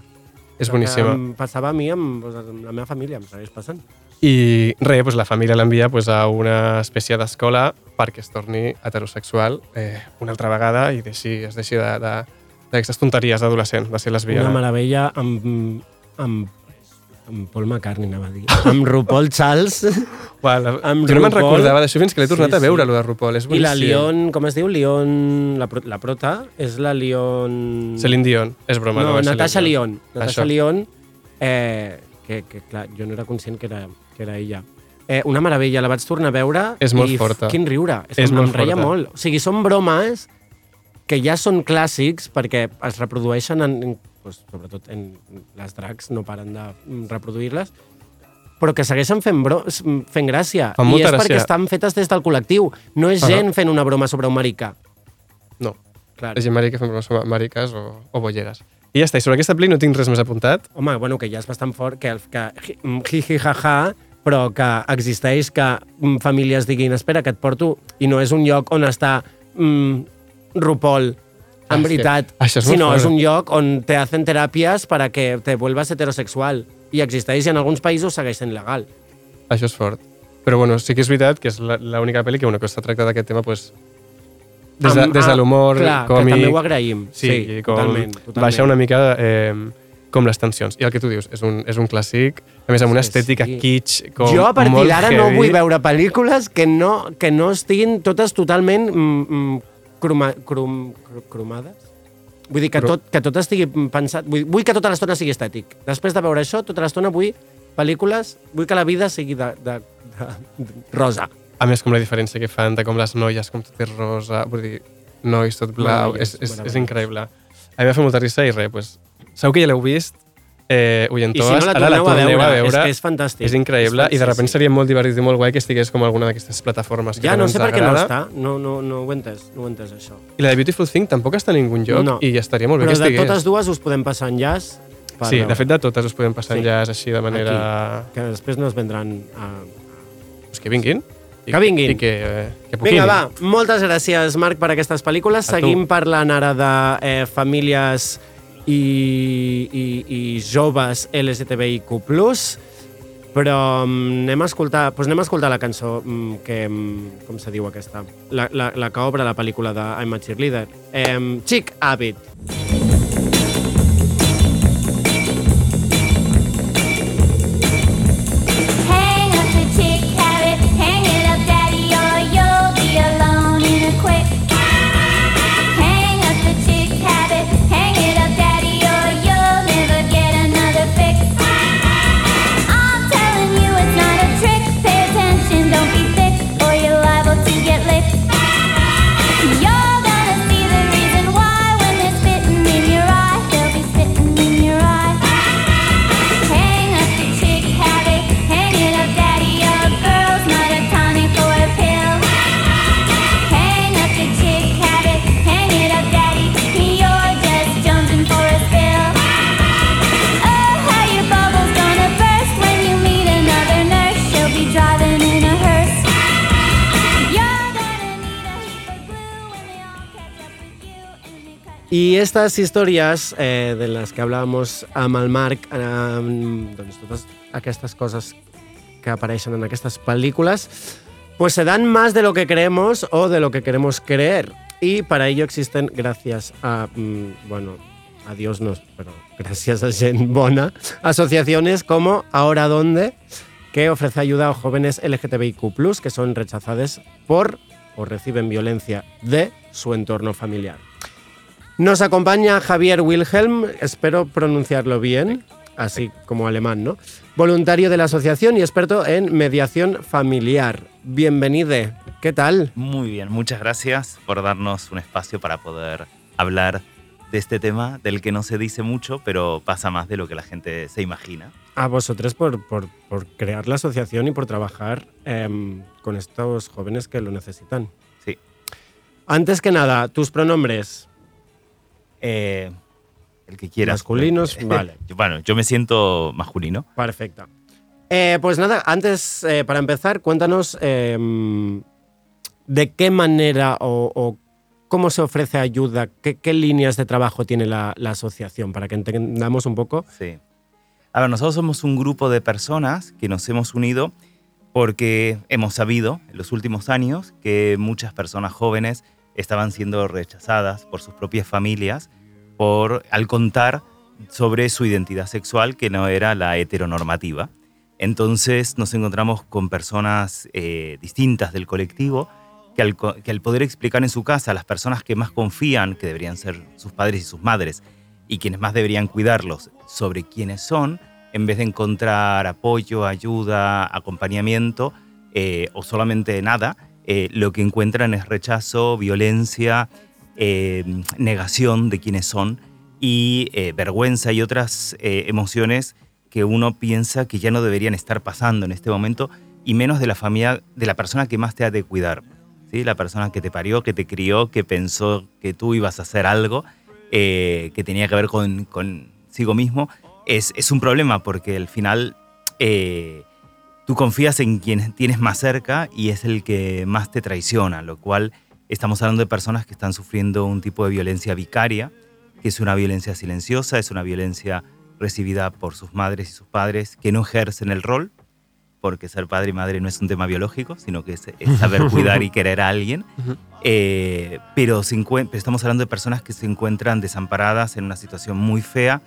És boníssima. Em passava a mi amb, amb la meva família, em segueix passant. I res, doncs la família l'envia doncs, a una espècie d'escola perquè es torni heterosexual eh, una altra vegada i deixi, es deixi de- de- d'aquestes tonteries d'adolescent, de ser lesbiana. Una meravella amb, amb, amb Paul McCartney, anava a dir. Amb RuPaul Charles. La, amb jo no me'n recordava d'això fins que l'he tornat Sí, a veure, sí. lo de RuPaul. És I la. Leon, com es diu? Leon... La, pro- la prota és la Leon... Celine Dion. És broma, no, no, Natasha. Leon. Natasha. Leon, eh, que, que clar, jo no era conscient que era, que era ella. Eh, una meravella, la vaig tornar a veure És molt i forta. quin riure. És, És molt em reia forta. molt. O sigui, són bromes que ja són clàssics perquè es reprodueixen en, en doncs, sobretot en les dracs no paren de mm, reproduir-les però que segueixen fent, bro fent gràcia. Fan I és perquè gràcia. estan fetes des del col·lectiu. No és Ahà. gent fent una broma sobre un maricà. No. Clar. És gent marica fent bromes sobre mariques o, o bolleres. I ja està, i sobre aquesta pel·li no tinc res més apuntat. Home, bueno, que ja és bastant fort que, el, que hi- hi, hi, ha, ha, però que existeix que mm, famílies diguin espera, que et porto, i no és un lloc on està mm, RuPaul, Ah, en veritat, això és molt sinó fort. és un lloc on te hacen teràpies para que te vuelvas heterosexual. I existeix i en alguns països segueix sent legal. Això és fort. Però bueno, sí que és veritat que és la- l'única pel·li que una cosa tracta d'aquest tema pues, des de, des de ah, l'humor clar, que còmic... també ho agraïm. Sí, Sí, com totalment, totalment. baixa una mica eh, com les tensions. I el que tu dius, és un, és un clàssic, a més amb una estètica sí. kitsch, com jo a partir d'ara no vull veure pel·lícules que no, que no estiguin totes totalment mm, mm, croma, crom, cro- cromades. Vull dir que tot, que tot estigui pensat... Vull, vull que tota l'estona sigui estètic. Després de veure això, tota l'estona vull pel·lícules... Vull que la vida sigui de, de, de, de rosa. A més, com la diferència que fan de com les noies, com tot és rosa, vull dir, nois tot blau, és, Meravellós, és, és meravellós. increïble. A mi m'ha fet molta risa i res, pues, segur que ja l'heu vist, eh, I oyentoes, si no la ara la torneu a veure, a veure. és que és fantàstic. És increïble És i de repente seria molt divertit i molt guai que estigués com alguna d'aquestes plataformes que Ja, no ens sé per què no està. No, no, no ho he entès, no ho he entès, això. I la de Beautiful Thing tampoc està a ningú lloc No. i estaria molt bé Però que de estigués. totes dues us podem passar enllaç. per Sí, de fet de totes us podem passar Sí. enllaç així de manera... Aquí, que després no es vendran a... Pues que vinguin. I, Que vinguin. I que, eh, que puquin. Vinga, va, moltes gràcies, Marc, per aquestes pel·lícules. A tu. Seguim parlant ara de eh, famílies i, i, i joves LGTBIQ+, però mm, anem a escoltar, doncs anem a escoltar la cançó mm, que, mm, com se diu aquesta, la, la, la que obre la pel·lícula de I'm a Cheerleader. Eh, Chick Habit. Hang Y estas historias eh, de las que hablábamos amb el Marc, eh, doncs totes aquestes coses que apareixen en aquestes películas, pues se dan más de lo que creemos o de lo que queremos creer. Y para ello existen, gracias a, mm, bueno, a Dios no, pero gracias a Gen Bona, asociaciones como Ahora Dónde, que ofrece ayuda a jóvenes LGTBIQ+, que son rechazadas por o reciben violencia de su entorno familiar. Nos acompaña Javier Wilhelm, espero pronunciarlo bien, así como alemán, ¿no? Voluntario de la asociación y experto en mediación familiar. Bienvenido. ¿Qué tal? Muy bien, muchas gracias por darnos un espacio para poder hablar de este tema del que no se dice mucho, pero pasa más de lo que la gente se imagina. A vosotros por, por- por crear la asociación y por trabajar em, con estos jóvenes que lo necesitan. Sí. Antes que nada, tus pronombres. Eh, el que quieras. Masculinos, vale. Yo- bueno, yo me siento masculino. Perfecto. Eh, pues nada, antes, eh, para empezar, cuéntanos em, de qué manera o, o cómo se ofrece ayuda, qué, qué líneas de trabajo tiene la, la asociación, para que entendamos un poco. Sí. A ver, nosotros somos un grupo de personas que nos hemos unido porque hemos sabido en los últimos años que muchas personas jóvenes estaban siendo rechazadas por sus propias familias por al contar sobre su identidad sexual que no era la heteronormativa. Entonces nos encontramos con personas eh, distintas del colectivo que al, poder explicar en su casa a las personas que más confían, que deberían ser sus padres y sus madres, y quienes más deberían cuidarlos sobre quiénes son, en vez de encontrar apoyo, ayuda, acompañamiento eh, o solamente nada, eh, lo que encuentran es rechazo, violencia, eh, negación de quiénes son y eh, vergüenza y otras emociones que uno piensa que ya no deberían estar pasando en este momento y menos de la familia, de la persona que más te ha de cuidar. ¿sí? La persona que te parió, que te crió, que pensó que tú ibas a hacer algo que tenía que ver con consigo mismo, es, es un problema porque al final tú confías en quien tienes más cerca y es el que más te traiciona, lo cual estamos hablando de personas que están sufriendo un tipo de violencia vicaria, que es una violencia silenciosa, es una violencia recibida por sus madres y sus padres que no ejercen el rol, porque ser padre y madre no es un tema biológico, sino que es, es saber cuidar y querer a alguien. Eh, pero, se pero estamos hablando de personas que se encuentran desamparadas en una situación muy fea,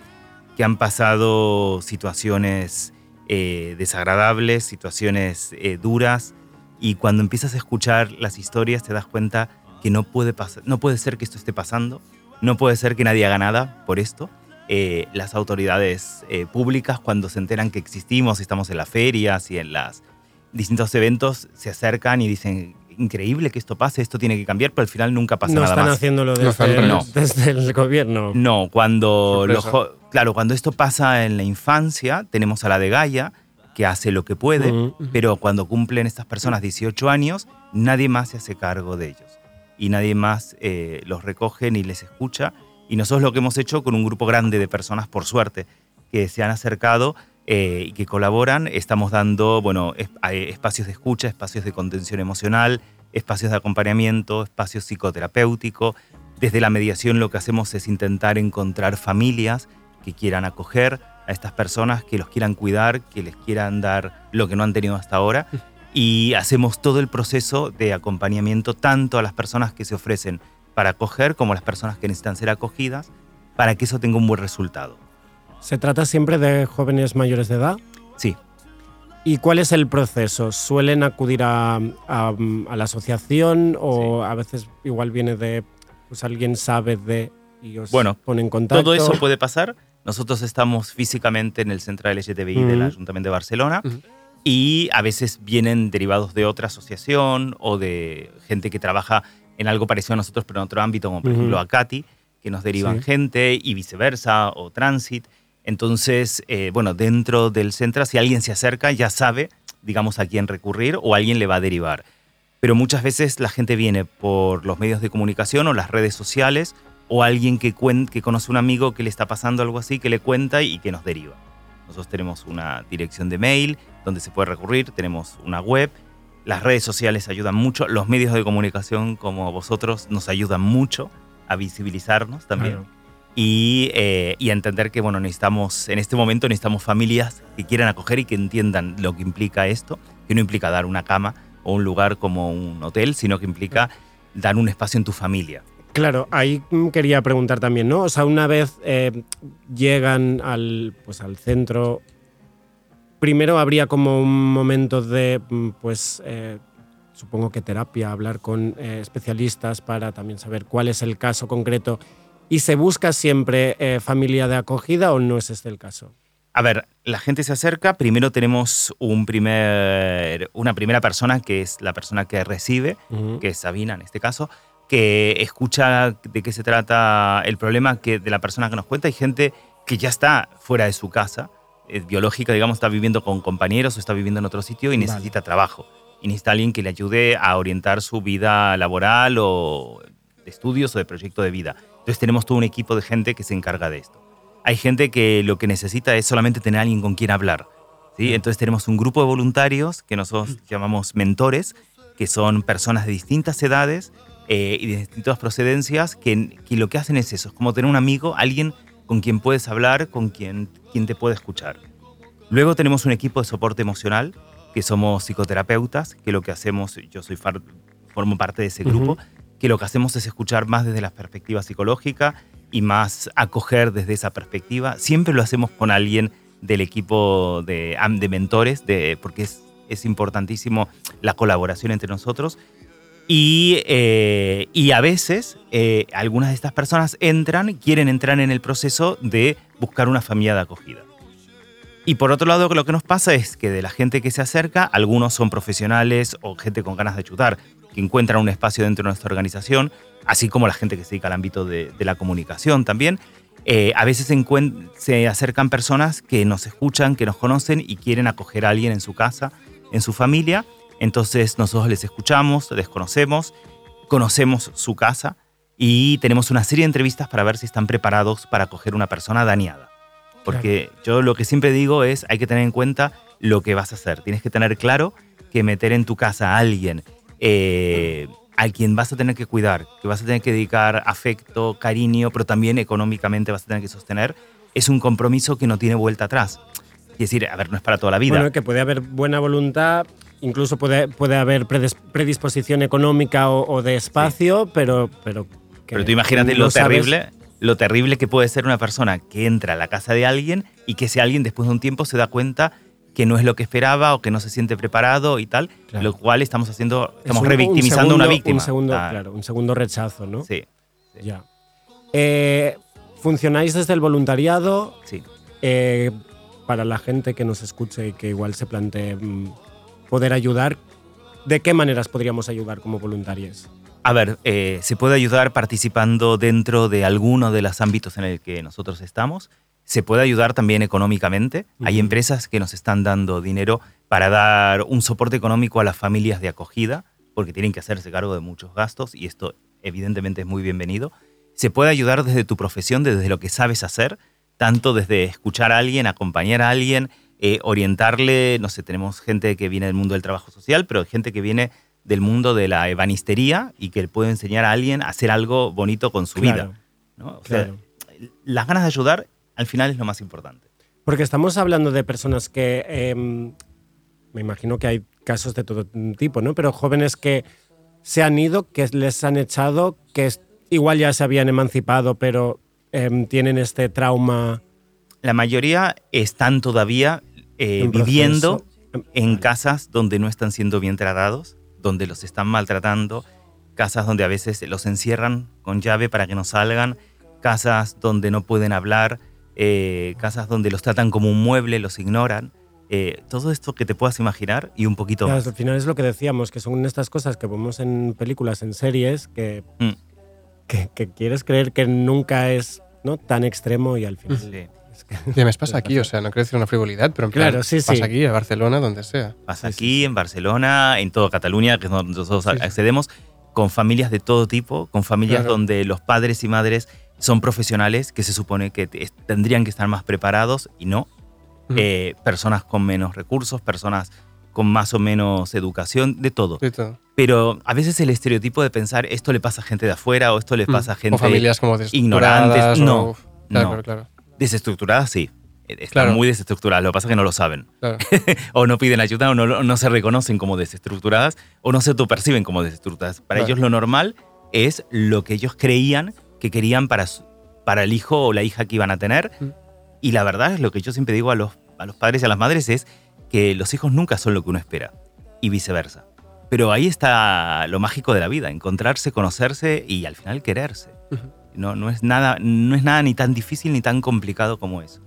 que han pasado situaciones eh, desagradables, situaciones eh, duras, y cuando empiezas a escuchar las historias te das cuenta que no puede, no puede ser que esto esté pasando, no puede ser que nadie haga nada por esto. Eh, las autoridades eh, públicas cuando se enteran que existimos, estamos en las ferias y en los distintos eventos, se acercan y dicen, increíble que esto pase, esto tiene que cambiar, pero al final nunca pasa no nada están más. haciéndolo No están desde, No. desde el gobierno. No, cuando Sorpresa. los claro, cuando esto pasa en la infancia, tenemos a la de Gaia, que hace lo que puede, pero cuando cumplen estas personas 18 años, nadie más se hace cargo de ellos. Y nadie más eh, los recoge ni les escucha. Y nosotros lo que hemos hecho con un grupo grande de personas, por suerte, que se han acercado eh, y que colaboran, estamos dando bueno, es- espacios de escucha, espacios de contención emocional, espacios de acompañamiento, espacios psicoterapéuticos. Desde la mediación lo que hacemos es intentar encontrar familias que quieran acoger a estas personas, que los quieran cuidar, que les quieran dar lo que no han tenido hasta ahora. Y hacemos todo el proceso de acompañamiento tanto a las personas que se ofrecen para acoger como a las personas que necesitan ser acogidas para que eso tenga un buen resultado. ¿Se trata siempre de jóvenes mayores de edad? Sí. ¿Y cuál es el proceso? ¿Suelen acudir a, a- a la asociación o a veces igual viene de, pues alguien sabe de y os Bueno, pone en contacto? Todo eso puede pasar. Nosotros estamos físicamente en el Centro LGTBI del. Ayuntamiento de Barcelona y a veces vienen derivados de otra asociación o de gente que trabaja en algo parecido a nosotros, pero en otro ámbito, como por ejemplo Acati, que nos derivan Sí. gente y viceversa, o Transit. Entonces, eh, bueno, dentro del centro, si alguien se acerca, ya sabe, digamos, a quién recurrir o alguien le va a derivar. Pero muchas veces la gente viene por los medios de comunicación o las redes sociales o alguien que, conoce a un amigo que le está pasando algo así, que le cuenta y que nos deriva. Nosotros tenemos una dirección de mail donde se puede recurrir, tenemos una web, las redes sociales ayudan mucho, los medios de comunicación como vosotros nos ayudan mucho a visibilizarnos también. Claro. Y, eh, y a entender que, bueno, necesitamos, en este momento necesitamos familias que quieran acoger y que entiendan lo que implica esto, que no implica dar una cama o un lugar como un hotel, sino que implica dar un espacio en tu familia. Claro, ahí quería preguntar también, ¿no? O sea, una vez eh, llegan al, pues, al centro, primero habría como un momento de, mm, pues, eh, supongo que terapia, hablar con eh, especialistas para también saber cuál es el caso concreto. ¿Y se busca siempre familia de acogida o no es este el caso? A ver, la gente se acerca, primero tenemos un primer, una primera persona que es la persona que recibe, que es Sabina en este caso, que escucha de qué se trata el problema que de la persona que nos cuenta. Hay gente que ya está fuera de su casa, es biológica, digamos, está viviendo con compañeros o está viviendo en otro sitio y Vale. necesita trabajo. Y necesita alguien que le ayude a orientar su vida laboral o de estudios o de proyecto de vida. Entonces tenemos todo un equipo de gente que se encarga de esto. Hay gente que lo que necesita es solamente tener alguien con quien hablar. ¿sí? Entonces tenemos un grupo de voluntarios que nosotros llamamos mentores, que son personas de distintas edades eh, y de distintas procedencias, que, que lo que hacen es eso, es como tener un amigo, alguien con quien puedes hablar, con quien, quien te puede escuchar. Luego tenemos un equipo de soporte emocional, que somos psicoterapeutas, que lo que hacemos, yo soy far- formo parte de ese grupo, Ujú. que lo que hacemos es escuchar más desde la perspectiva psicológica y más acoger desde esa perspectiva. Siempre lo hacemos con alguien del equipo de, de mentores, de, porque es, es importantísimo la colaboración entre nosotros. Y, eh, y a veces eh, algunas de estas personas entran, quieren entrar en el proceso de buscar una familia de acogida. Y por otro lado, lo que nos pasa es que de la gente que se acerca, algunos son profesionales o gente con ganas de chutar, que encuentran un espacio dentro de nuestra organización, así como la gente que se dedica al ámbito de, la comunicación también. Eh, a veces se acercan personas que nos escuchan, que nos conocen y quieren acoger a alguien en su casa, en su familia. Entonces nosotros les escuchamos, les conocemos, conocemos su casa y tenemos una serie de entrevistas para ver si están preparados para acoger una persona dañada. Porque yo lo que siempre digo es, hay que tener en cuenta lo que vas a hacer. Tienes que tener claro que meter en tu casa a alguien eh, a quien vas a tener que cuidar, que vas a tener que dedicar afecto, cariño, pero también económicamente vas a tener que sostener, es un compromiso que no tiene vuelta atrás. Es decir, a ver, no es para toda la vida. Bueno, que puede haber buena voluntad, incluso puede, puede haber predis- predisposición económica o, o de espacio, pero, pero que Pero tú imagínate no lo sabes- terrible, lo terrible que puede ser una persona que entra a la casa de alguien y que ese alguien después de un tiempo se da cuenta que no es lo que esperaba o que no se siente preparado y tal, Claro. lo cual estamos haciendo, Es estamos un revictimizando a una víctima. Un segundo, Ah, claro, un segundo rechazo, ¿no? Sí. Ya. Eh, ¿Funcionáis desde el voluntariado? Sí. Eh, para la gente que nos escuche y que igual se plantee mm, poder ayudar, ¿de qué maneras podríamos ayudar como voluntarios? A ver, eh, se puede ayudar participando dentro de alguno de los ámbitos en el que nosotros estamos. Se puede ayudar también económicamente. Hay Ujú. empresas que nos están dando dinero para dar un soporte económico a las familias de acogida, porque tienen que hacerse cargo de muchos gastos y esto evidentemente es muy bienvenido. Se puede ayudar desde tu profesión, desde lo que sabes hacer, tanto desde escuchar a alguien, acompañar a alguien, eh, orientarle, no sé, tenemos gente que viene del mundo del trabajo social, pero gente que viene del mundo de la ebanistería y que puede enseñar a alguien a hacer algo bonito con su Claro, vida. ¿no? O sea, claro. las ganas de ayudar al final es lo más importante. Porque estamos hablando de personas que, em, me imagino que hay casos de todo tipo, ¿no? Pero jóvenes que se han ido, que les han echado, que igual ya se habían emancipado, pero em, tienen este trauma. La mayoría están todavía eh, viviendo en casas donde no están siendo bien tratados, donde los están maltratando, casas donde a veces los encierran con llave para que no salgan, casas donde no pueden hablar, eh, casas donde los tratan como un mueble, los ignoran. eh, todo esto que te puedas imaginar y un poquito Claro, más. al final es lo que decíamos, que son estas cosas que vemos en películas, en series, que, Mm. que, que quieres creer que nunca es ¿no? tan extremo y al final. Sí. Es que- Y además pasa aquí, o sea, no quiero decir una frivolidad, pero en plan, Claro, sí, pasa sí. aquí, a Barcelona, donde sea. Pasa aquí, en Barcelona, en toda Cataluña, que es donde nosotros accedemos, con familias de todo tipo, con familias Claro. donde los padres y madres son profesionales que se supone que te- tendrían que estar más preparados y no. Eh, personas con menos recursos, personas con más o menos educación, de todo. Sí, todo. Pero a veces el estereotipo de pensar esto le pasa a gente de afuera o esto le Mm. pasa a O gente familias como ignorantes. o- No, Claro, no. claro, claro. Desestructuradas sí. Están Claro. muy desestructuradas, lo que pasa es que no lo saben. Claro. o no piden ayuda o no, no se reconocen como desestructuradas o no se autoperciben como desestructuradas. Para Claro. ellos lo normal es lo que ellos creían que querían para, su- para el hijo o la hija que iban a tener. Mm. Y la verdad es lo que yo siempre digo a los, a los padres y a las madres es que los hijos nunca son lo que uno espera y viceversa. Pero ahí está lo mágico de la vida, encontrarse, conocerse y al final quererse. Ujú. No, no, es nada, no es nada ni tan difícil ni tan complicado como eso.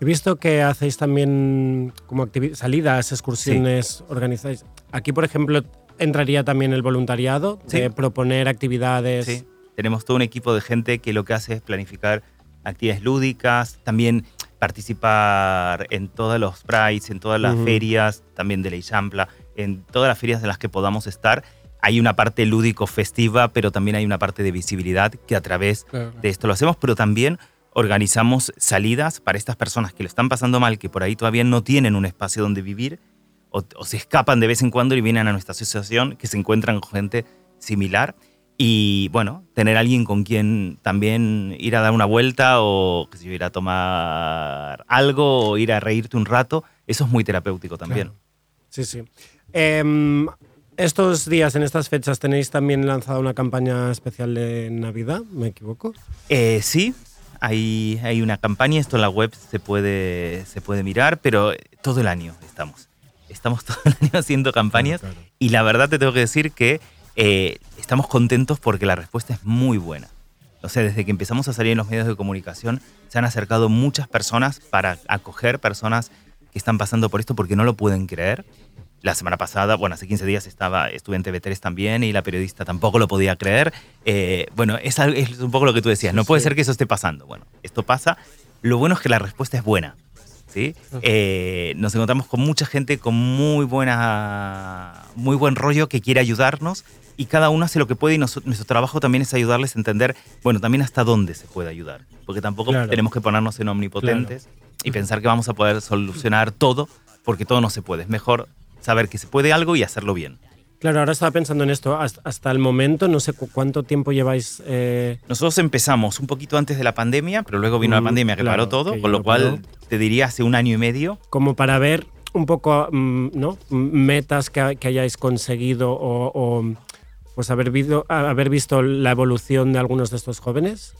He visto que hacéis también como salidas, excursiones, organizáis. Aquí, por ejemplo, entraría también el voluntariado, Sí. de proponer actividades. Sí. Tenemos todo un equipo de gente que lo que hace es planificar actividades lúdicas, también participar en todos los prides, en todas las Ujú. ferias, también de la Ixampla, en todas las ferias en las que podamos estar. Hay una parte lúdico-festiva, pero también hay una parte de visibilidad que a través Claro, de esto lo hacemos, pero también organizamos salidas para estas personas que lo están pasando mal, que por ahí todavía no tienen un espacio donde vivir o, o se escapan de vez en cuando y vienen a nuestra asociación, que se encuentran con gente similar. Y bueno, tener alguien con quien también ir a dar una vuelta o que ir a tomar algo o ir a reírte un rato, eso es muy terapéutico también. Sí, sí. Em, estos días, en estas fechas, tenéis también lanzado una campaña especial de Navidad, ¿me equivoco? Eh, sí, hay, hay una campaña, esto en la web se puede, se puede mirar, pero todo el año estamos. Estamos todo el año haciendo campañas y la verdad te tengo que decir que eh, estamos contentos porque la respuesta es muy buena. O sea, desde que empezamos a salir en los medios de comunicación, se han acercado muchas personas para acoger personas que están pasando por esto porque no lo pueden creer. La semana pasada, bueno, hace 15 días estaba, estuve en TV3 también y la periodista tampoco lo podía creer. Eh, bueno, es, es un poco lo que tú decías, no puede ser que eso esté pasando. Bueno, esto pasa. Lo bueno es que la respuesta es buena. ¿sí? Eh, nos encontramos con mucha gente con muy, buena, muy buen rollo que quiere ayudarnos y cada uno hace lo que puede y nos- nuestro trabajo también es ayudarles a entender, bueno, también hasta dónde se puede ayudar. Porque tampoco Claro. tenemos que ponernos en omnipotentes y pensar que vamos a poder solucionar todo, porque todo no se puede. Es mejor saber que se puede algo y hacerlo bien. Claro, ahora estaba pensando en esto. Hasta, el momento, no sé cu- cuánto tiempo lleváis. eh, Nosotros empezamos un poquito antes de la pandemia, pero luego vino Mm, la pandemia que claro, paró todo, que con lo cual paró. te diría hace un año y medio. como para ver un poco, mm, ¿no? Metas que, que hayáis conseguido o, o, pues haber, visto, haber visto la evolución de algunos de estos jóvenes.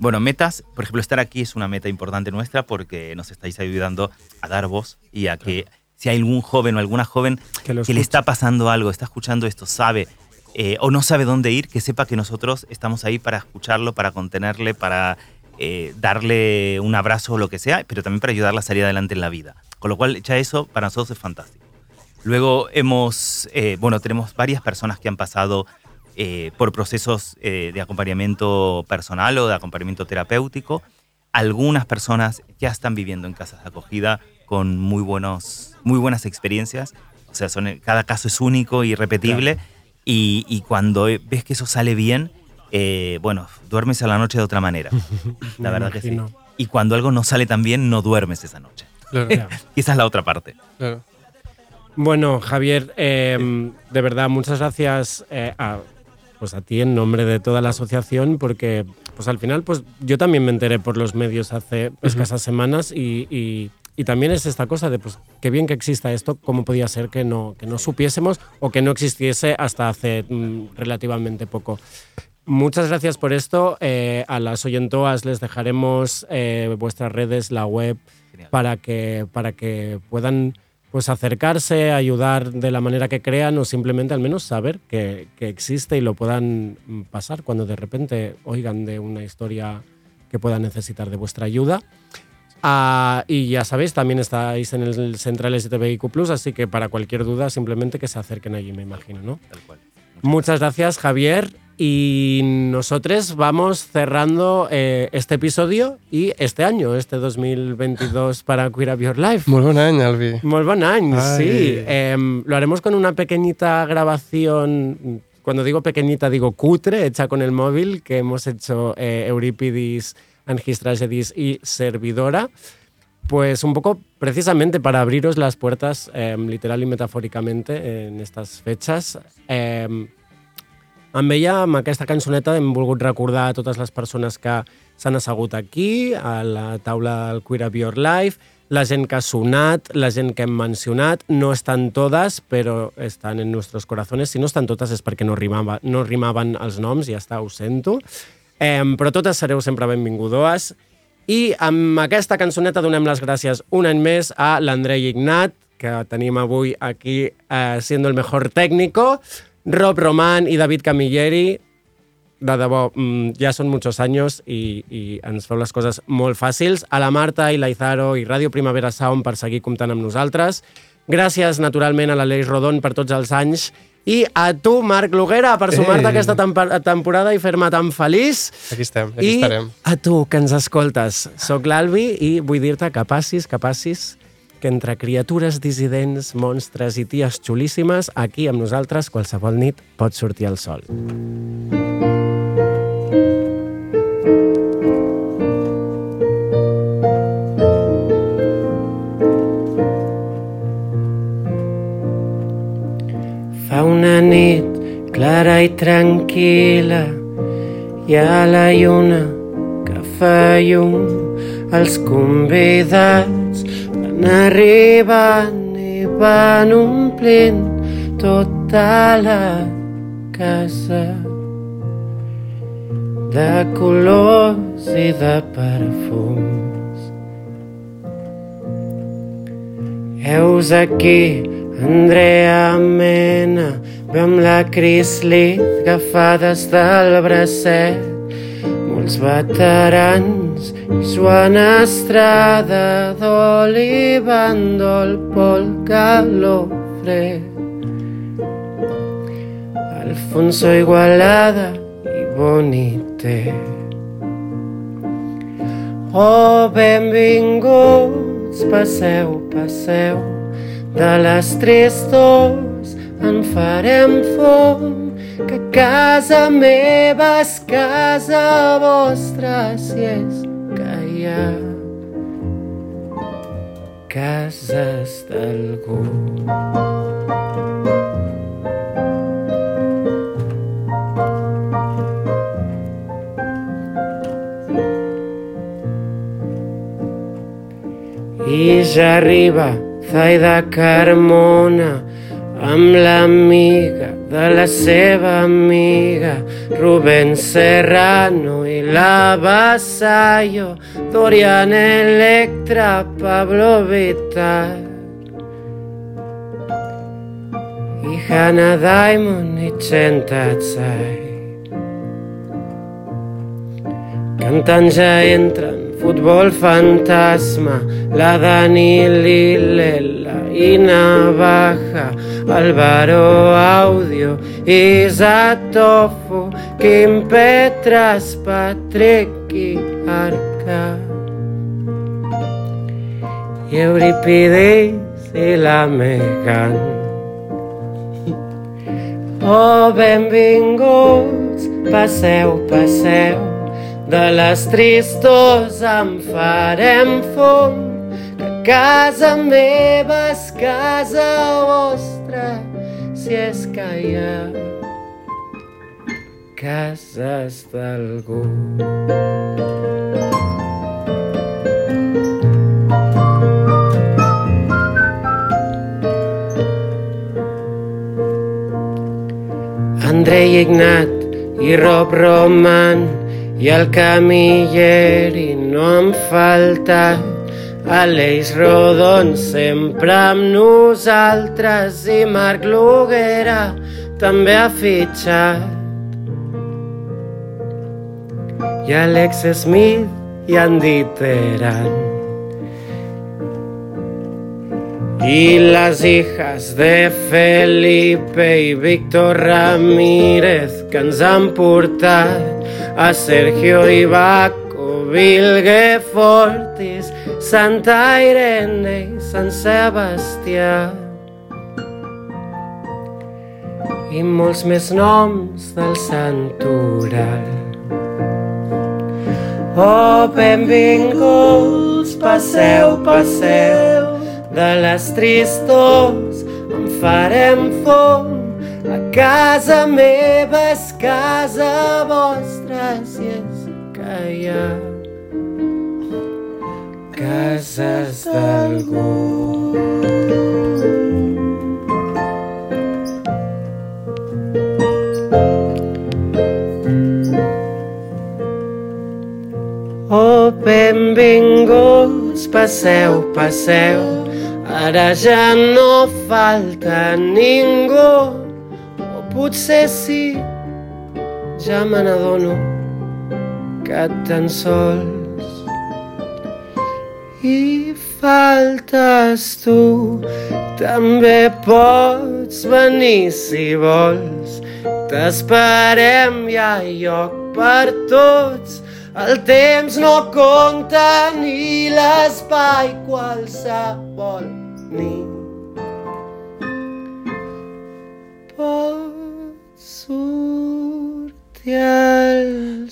Bueno, metas, por ejemplo, estar aquí es una meta importante nuestra porque nos estáis ayudando a dar voz y a que si hay algún joven o alguna joven Que le está pasando algo, está escuchando esto, sabe eh, o no sabe dónde ir, que sepa que nosotros estamos ahí para escucharlo, para contenerle, para eh, darle un abrazo o lo que sea, pero también para ayudarle a salir adelante en la vida. Con lo cual, ya eso para nosotros es fantástico. Luego hemos, eh, bueno, tenemos varias personas que han pasado eh, por procesos eh, de acompañamiento personal o de acompañamiento terapéutico. Algunas personas ya están viviendo en casas de acogida con muy, buenos, muy buenas experiencias. O sea, son, cada caso es único y repetible. Y, y cuando ves que eso sale bien, eh, bueno, duermes a la noche de otra manera. la verdad que sí. Y cuando algo no sale tan bien, no duermes esa noche. Claro. Y esa es la otra parte. Claro. Bueno, Javier, eh, de verdad, muchas gracias eh, a, pues a ti en nombre de toda la asociación, porque pues al final pues yo también me enteré por los medios hace escasas semanas y, y- y también es esta cosa de pues qué bien que exista esto, cómo podía ser que no, que no supiésemos o que no existiese hasta hace mm, relativamente poco. Muchas gracias por esto. Eh, a las oyentoas les dejaremos eh, vuestras redes, la web, para que, para que puedan pues acercarse, ayudar de la manera que crean o simplemente al menos saber que, que existe y lo puedan mm, pasar cuando de repente oigan de una historia que pueda necesitar de vuestra ayuda. Ah, y ya sabéis, también estáis en el Central STBIQ así que para cualquier duda simplemente que se acerquen allí, me imagino, ¿no? Tal cual. Muchas gracias, Javier. Y nosotros vamos cerrando eh, este episodio y este año, este 2022 para Queer Up Your Life. Molt bon any, Albi. Bon any, Ay. sí. Em, lo haremos con una pequeñita grabación, cuando digo pequeñita digo cutre, hecha con el móvil, que hemos hecho eh, His Tragedies y Servidora. Pues un poco precisamente para abriros las puertas, eh, literal y metafóricamente, en estas fechas. Eh, amb ella, amb aquesta cançoneta, hem volgut recordar a totes les persones que s'han assegut aquí, a la taula del Queer Up Your Life, la gent que ha sonat, la gent que hem mencionat, no estan totes, però estan en nostres corazones. Si no estan totes és perquè no, rimava, no rimaven els noms, ja està, ho sento. Eh, però totes sereu sempre benvingudoes. I amb aquesta cançoneta donem les gràcies un any més a l'Andrei Ignat, que tenim avui aquí eh, siendo el mejor técnico, Rob Román i David Camilleri, de debò, mm, ja són muchos anys i, i ens feu les coses molt fàcils. A la Marta i l'Aizaro i Ràdio Primavera Sound per seguir comptant amb nosaltres. Gràcies, naturalment, a l'Aleix Rodon per tots els anys i a tu, Marc Loguera, per sumar-te a Ei. aquesta tempa- temporada i fer-me tan feliç. Aquí estem, aquí I estarem. a tu, que ens escoltes. Soc l'Albi i vull dir-te que passis, que passis, que entre criatures dissidents, monstres i ties xulíssimes, aquí amb nosaltres qualsevol nit pot sortir el sol. Fa clara i tranquil·la hi ha la lluna que fa llum els convidats van arribant i van omplint tota la casa de colors i de perfums. Heus aquí Andrea Mena, ve amb la Crislit agafades del bracet. Molts veterans i Joan Estrada, d'Olivando, el Pol Calofre. Alfonso Igualada i Bonite. Oh, benvinguts, passeu, passeu, de les tristors en farem fum, que casa meva és casa vostra, si és que hi ha cases d'algú. I ja arriba Zaida Carmona amb l'amiga de seva amiga Rubén Serrano i la Basayo Dorian Electra Pablo Vitar i Hannah Diamond i Chenta Tsai. Cantant ja entren futbol fantasma, la Dani Lilela i Navaja, Álvaro Audio, Isatofo, Quim Petras, Patrick i Arca. I Euripides i la Megan. Oh, benvinguts, passeu, passeu, de les tristors en farem fum, que casa meva és casa vostra, si és que hi ha cases d'algú. Andrei Ignat i Rob Roman i el Camilleri no han faltat. Aleix Rodon sempre amb nosaltres i Marc Loguera també ha fitxat. I Alex Smith i Andy Teran. Y las hijas de Felipe i Víctor Ramírez que ens han portat a Sergio Ibaco, Vilge Fortis, Santa Irene i Sant Sebastià. I molts més noms del santoral. Oh, benvinguts, passeu, passeu. De les tristors en farem fum. A casa meva és casa vostra, si és que hi ha cases d'algú. Oh, benvinguts, passeu, passeu. Ara ja no falta ningú. O potser sí, ja me n'adono que tan sols hi faltes tu. També pots venir si vols. T'esperem, hi ha lloc per tots. El temps no compta ni l'espai qualsevol me. Pasurte al.